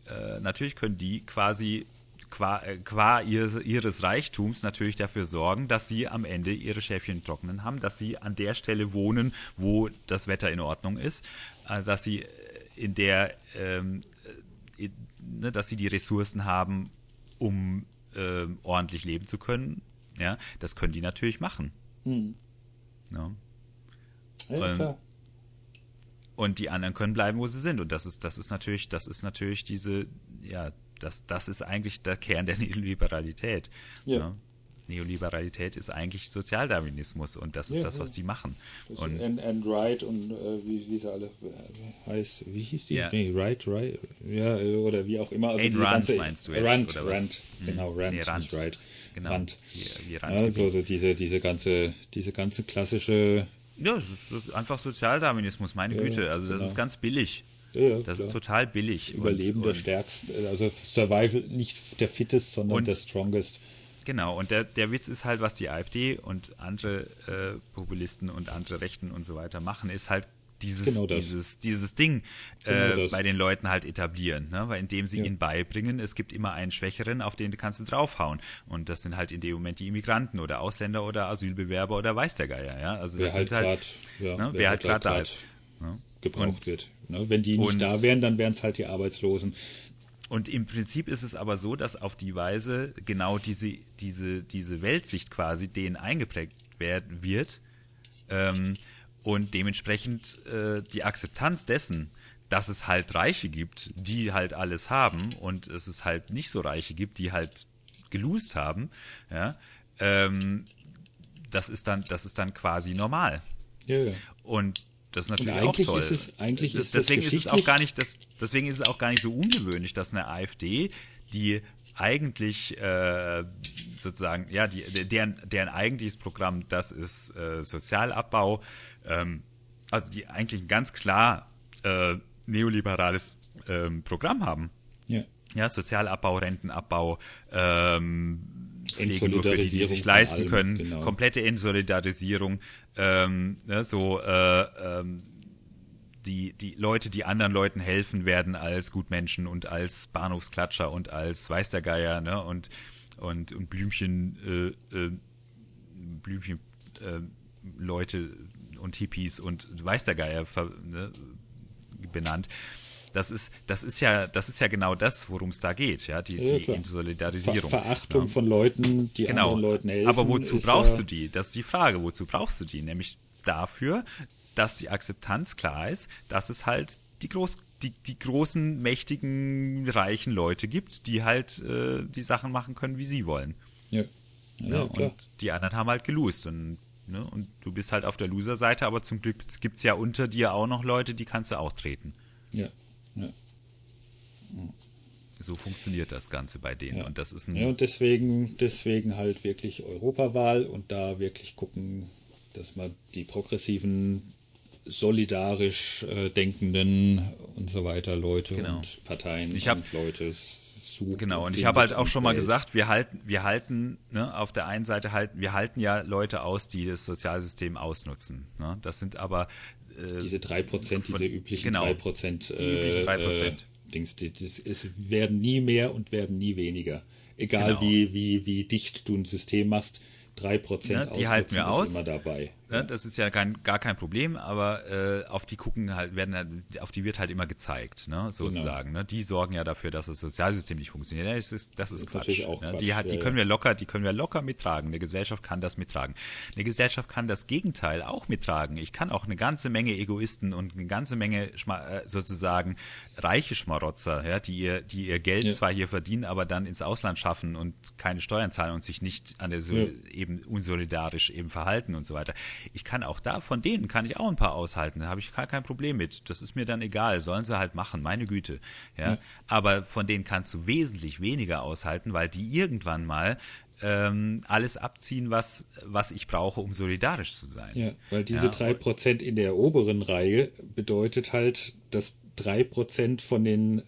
äh, natürlich können die quasi qua, äh, qua ihr, ihres Reichtums natürlich dafür sorgen, dass sie am Ende ihre Schäfchen trocknen haben, dass sie an der Stelle wohnen, wo das Wetter in Ordnung ist, äh, dass sie in der, ähm, äh, ne, dass sie die Ressourcen haben, um äh, ordentlich leben zu können. Ja, das können die natürlich machen. Hm. Ja. Ja, klar. Und die anderen können bleiben, wo sie sind. Und das ist, das ist natürlich, das ist natürlich diese, ja, das, das ist eigentlich der Kern der Neoliberalität. Ja. Ne? Neoliberalität ist eigentlich Sozialdarwinismus und das ist ja, das, was die machen. Und and, and Right und äh, wie, wie sie alle äh, heißt, wie hieß die? Ja. Nee, Right, Right, ja, oder wie auch immer. Also Ayn Rand ganze, meinst du jetzt? Rand, oder was? Rand, hm. genau, Rand, nee, Rand. Right. Genau. Rand. Wie, wie Rand also, also diese, diese ganze, diese ganze klassische ja, das ist, das ist einfach Sozialdarwinismus, meine ja, Güte. Also das genau. ist ganz billig. Ja, das klar. ist total billig. Überleben und, der Stärksten, also Survival nicht der Fittest, sondern und, der Strongest. Genau, und der, der Witz ist halt, was die AfD und andere äh, Populisten und andere Rechten und so weiter machen, ist halt dieses, genau dieses, dieses Ding äh, genau bei den Leuten halt etablieren, ne? weil indem sie ja. ihnen beibringen, es gibt immer einen Schwächeren, auf den kannst du draufhauen. Und das sind halt in dem Moment die Immigranten oder Ausländer oder Asylbewerber oder weiß der Geier, ja. Also wer das halt, halt grad, ja, ne? wer, wer halt gerade da ist. Ne? Gebraucht und, wird. Ne? Wenn die nicht da wären, dann wären es halt die Arbeitslosen. Und im Prinzip ist es aber so, dass auf die Weise genau diese, diese, diese Weltsicht quasi denen eingeprägt wird ähm, und dementsprechend äh, die Akzeptanz dessen, dass es halt Reiche gibt, die halt alles haben und es ist halt nicht so Reiche gibt, die halt geloost haben, ja, ähm, das ist dann, das ist dann quasi normal. Ja, ja. Und das ist natürlich auch toll. Ist es, eigentlich ist deswegen ist es auch gar nicht, das, deswegen ist es auch gar nicht so ungewöhnlich, dass eine AfD, die eigentlich äh, sozusagen, ja, die, deren, deren eigentliches Programm, das ist äh, Sozialabbau, ähm, also die eigentlich ein ganz klar äh, neoliberales ähm, Programm haben. Ja. Ja, Sozialabbau, Rentenabbau, ähm, Pflegeberufe, die sie sich leisten allem, können, genau. komplette Entsolidarisierung, ähm, ne, so äh, ähm, die, die Leute, die anderen Leuten helfen werden als Gutmenschen und als Bahnhofsklatscher und als Weiß der Geier, ne, und, und, und Blümchen, äh, äh, Blümchen, äh, Leute und Hippies und Weiß der Geier ne, benannt das ist, das ist ja, das ist ja genau das, worum es da geht, ja, die, ja, die Solidarisierung. Ver Verachtung ja. von Leuten, die genau. anderen Leuten helfen. Aber wozu brauchst ja du die? Das ist die Frage, wozu brauchst du die? Nämlich dafür, dass die Akzeptanz klar ist, dass es halt die Groß die, die großen, mächtigen, reichen Leute gibt, die halt äh, die Sachen machen können, wie sie wollen. Ja. Ja, ja und die anderen haben halt gelost. Und, ne, und du bist halt auf der Loser-Seite, aber zum Glück gibt es ja unter dir auch noch Leute, die kannst du auch treten. Ja. Ja. So funktioniert das Ganze bei denen. Ja. Und das ist ein. Ja, und deswegen, deswegen halt wirklich Europawahl und da wirklich gucken, dass man die progressiven, solidarisch äh, denkenden und so weiter Leute Genau. und Parteien Ich hab- und Leute sucht. Genau, und ich findet habe halt auch und schon mal gesagt, wir halten, wir halten, ne, auf der einen Seite halten, wir halten ja Leute aus, die das Sozialsystem ausnutzen. Ne? Das sind aber diese 3%, diese von- üblichen genau, 3%, die üblichen 3%. Äh, Dings, die, das, es werden nie mehr und werden nie weniger. Egal Genau. wie, wie, wie dicht du ein System machst, 3% Ne, die halten wir aus. immer dabei. Ne, das ist ja kein, gar kein Problem, aber äh, auf die gucken halt, werden auf die wird halt immer gezeigt, ne, sozusagen. Ne? Die sorgen ja dafür, dass das Sozialsystem nicht funktioniert. Das ist, das ist Quatsch. natürlich auch ne? Quatsch, Die, hat, die ja, können wir locker, die können wir locker mittragen. Eine Gesellschaft kann das mittragen. Eine Gesellschaft kann das Gegenteil auch mittragen. Ich kann auch eine ganze Menge Egoisten und eine ganze Menge Schma äh, sozusagen reiche Schmarotzer, ja, die ihr, die ihr Geld Ja. zwar hier verdienen, aber dann ins Ausland schaffen und keine Steuern zahlen und sich nicht an der so Ja. eben unsolidarisch eben verhalten und so weiter. Ich kann auch da von denen kann ich auch ein paar aushalten. Da habe ich gar kein Problem mit. Das ist mir dann egal. Sollen sie halt machen, meine Güte. Ja. Ja. Aber von denen kannst du wesentlich weniger aushalten, weil die irgendwann mal ähm, alles abziehen, was, was ich brauche, um solidarisch zu sein. Ja, weil diese Ja, drei Prozent in der oberen Reihe bedeutet halt, dass drei Prozent von den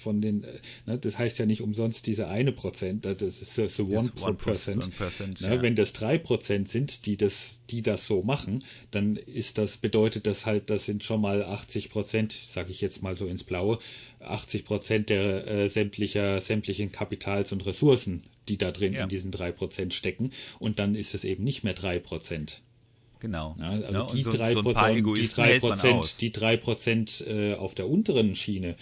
von den, äh, ne, das heißt ja nicht umsonst diese eine Prozent, das ist so, so one, one Percent. one percent, ne, ja. Wenn das drei Prozent sind, die das, die das so machen, dann ist das, bedeutet das halt, das sind schon mal 80 Prozent, sage ich jetzt mal so ins Blaue, 80 Prozent der äh, sämtlicher, sämtlichen Kapitals und Ressourcen, die da drin Ja. in diesen drei Prozent stecken. Und dann ist es eben nicht mehr drei Prozent. Genau. Ja, also Ne, und die so, drei so Prozent, die drei Prozent, die drei Prozent äh, auf der unteren Schiene,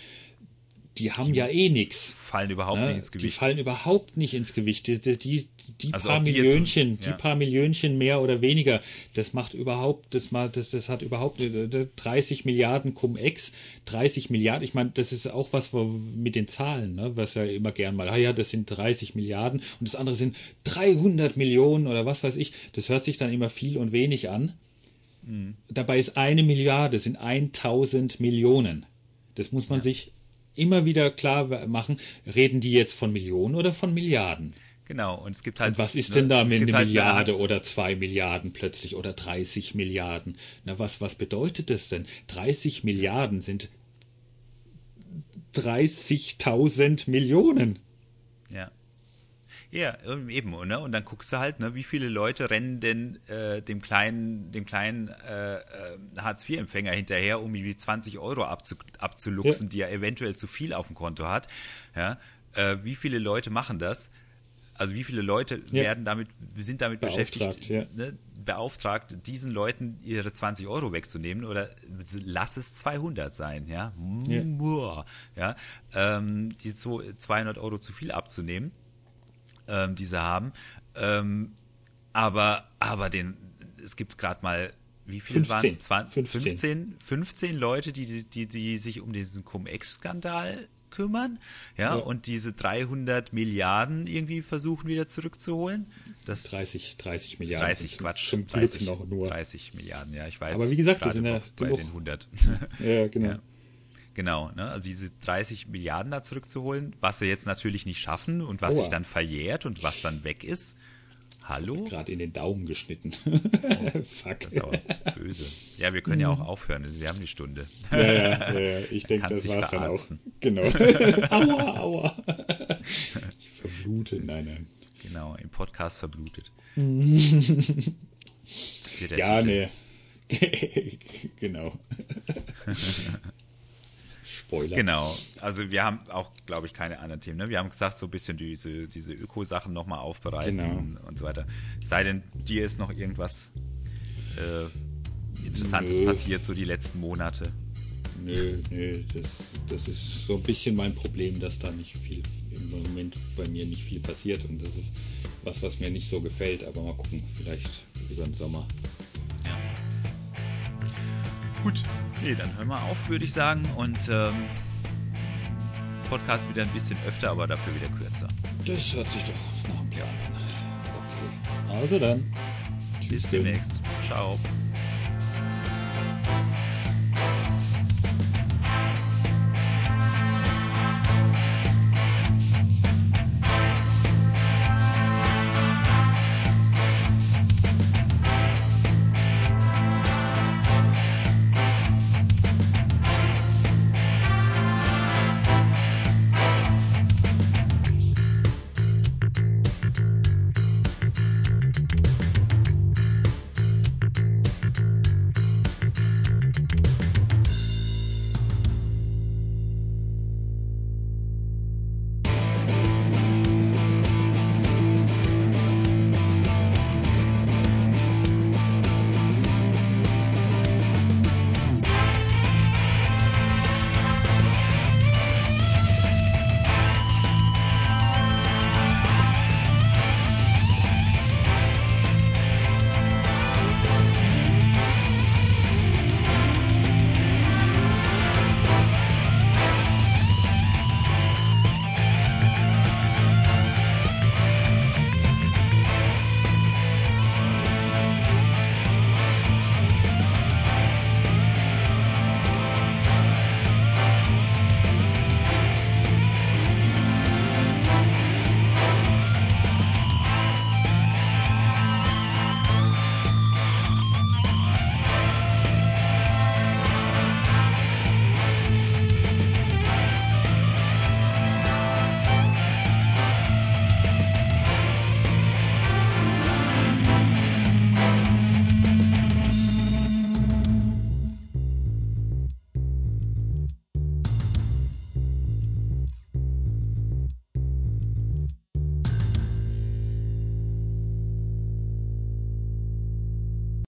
die haben ja eh nichts. fallen überhaupt nicht ins Die Gewicht. fallen überhaupt nicht ins Gewicht. Die, die, die, die Also paar die Millionchen, die ja. paar Millionchen mehr oder weniger, das macht überhaupt, das das, das hat überhaupt äh, 30 Milliarden Cum-Ex, 30 Milliarden. Ich meine, das ist auch was mit den Zahlen, ne, was ja immer gern mal, ah ja, das sind 30 Milliarden und das andere sind 300 Millionen oder was weiß ich. Das hört sich dann immer viel und wenig an. Mhm. Dabei ist eine Milliarde, sind 1000 Millionen. Das muss man sich immer wieder klar machen. Reden die jetzt von Millionen oder von Milliarden? Genau. Und es gibt halt. Und was ist ne, denn da mit einer halt Milliarde oder zwei Milliarden plötzlich oder 30 Milliarden? Na, was, was bedeutet das denn? 30 Milliarden sind 30.000 Millionen. Ja. Ähm, eben, ne? Und dann guckst du halt, ne, wie viele Leute rennen denn äh, dem kleinen, dem kleinen äh, äh, Hartz-IV-Empfänger hinterher, um irgendwie 20 Euro abzu, abzuluxen, Ja. die er eventuell zu viel auf dem Konto hat. Ja? Äh, wie viele Leute machen das? Also wie viele Leute Ja. werden damit, sind damit beschäftigt, ja. ne, beauftragt, diesen Leuten ihre 20 Euro wegzunehmen oder lass es 200 sein, ja, Ja. Ja, ähm, die so 200 Euro zu viel abzunehmen, ähm, die sie haben, ähm, aber, aber den, es gibt gerade mal, wie viele 15. waren es? 20, 15. 15, 15 Leute, die, die, die, sich um diesen Cum-Ex-Skandal kümmern, ja, Ja. und diese 300 Milliarden irgendwie versuchen wieder zurückzuholen. Das 30, 30 Milliarden. 30, zum, Quatsch. Zum Glück 30, noch nur. 30 Milliarden, ja, ich weiß. Aber wie gesagt, das sind ja bei genug. den 100. Ja, genau. Ja. Genau, ne? also diese 30 Milliarden da zurückzuholen, was sie jetzt natürlich nicht schaffen und was Aua. sich dann verjährt und was dann weg ist. Hallo? Gerade in den Daumen geschnitten. Fuck. Das ist aber böse. Ja, wir können ja auch aufhören, wir haben die Stunde. Ja, ja, ja, ich denke, das dich war's dann auch. Genau. aua, aua. Ich verblute, nein, nein. Genau, im Podcast verblutet. Ja, Titel. nee. genau. Spoiler. Genau, also wir haben auch, glaube ich, keine anderen Themen. Ne? Wir haben gesagt, so ein bisschen diese, diese Öko-Sachen nochmal aufbereiten Genau. und so weiter. Sei denn, dir ist noch irgendwas äh, Interessantes Nö. passiert, so die letzten Monate. Nö, nö, das, das ist so ein bisschen mein Problem, dass da nicht viel, im Moment bei mir nicht viel passiert und das ist was, was mir nicht so gefällt, aber mal gucken, vielleicht über den Sommer. Gut, nee, dann hören wir auf, würde ich sagen. Und ähm, Podcast wieder ein bisschen öfter, aber dafür wieder kürzer. Das hört sich doch nach einem Plan an. Okay. Also dann. Bis demnächst. Ciao.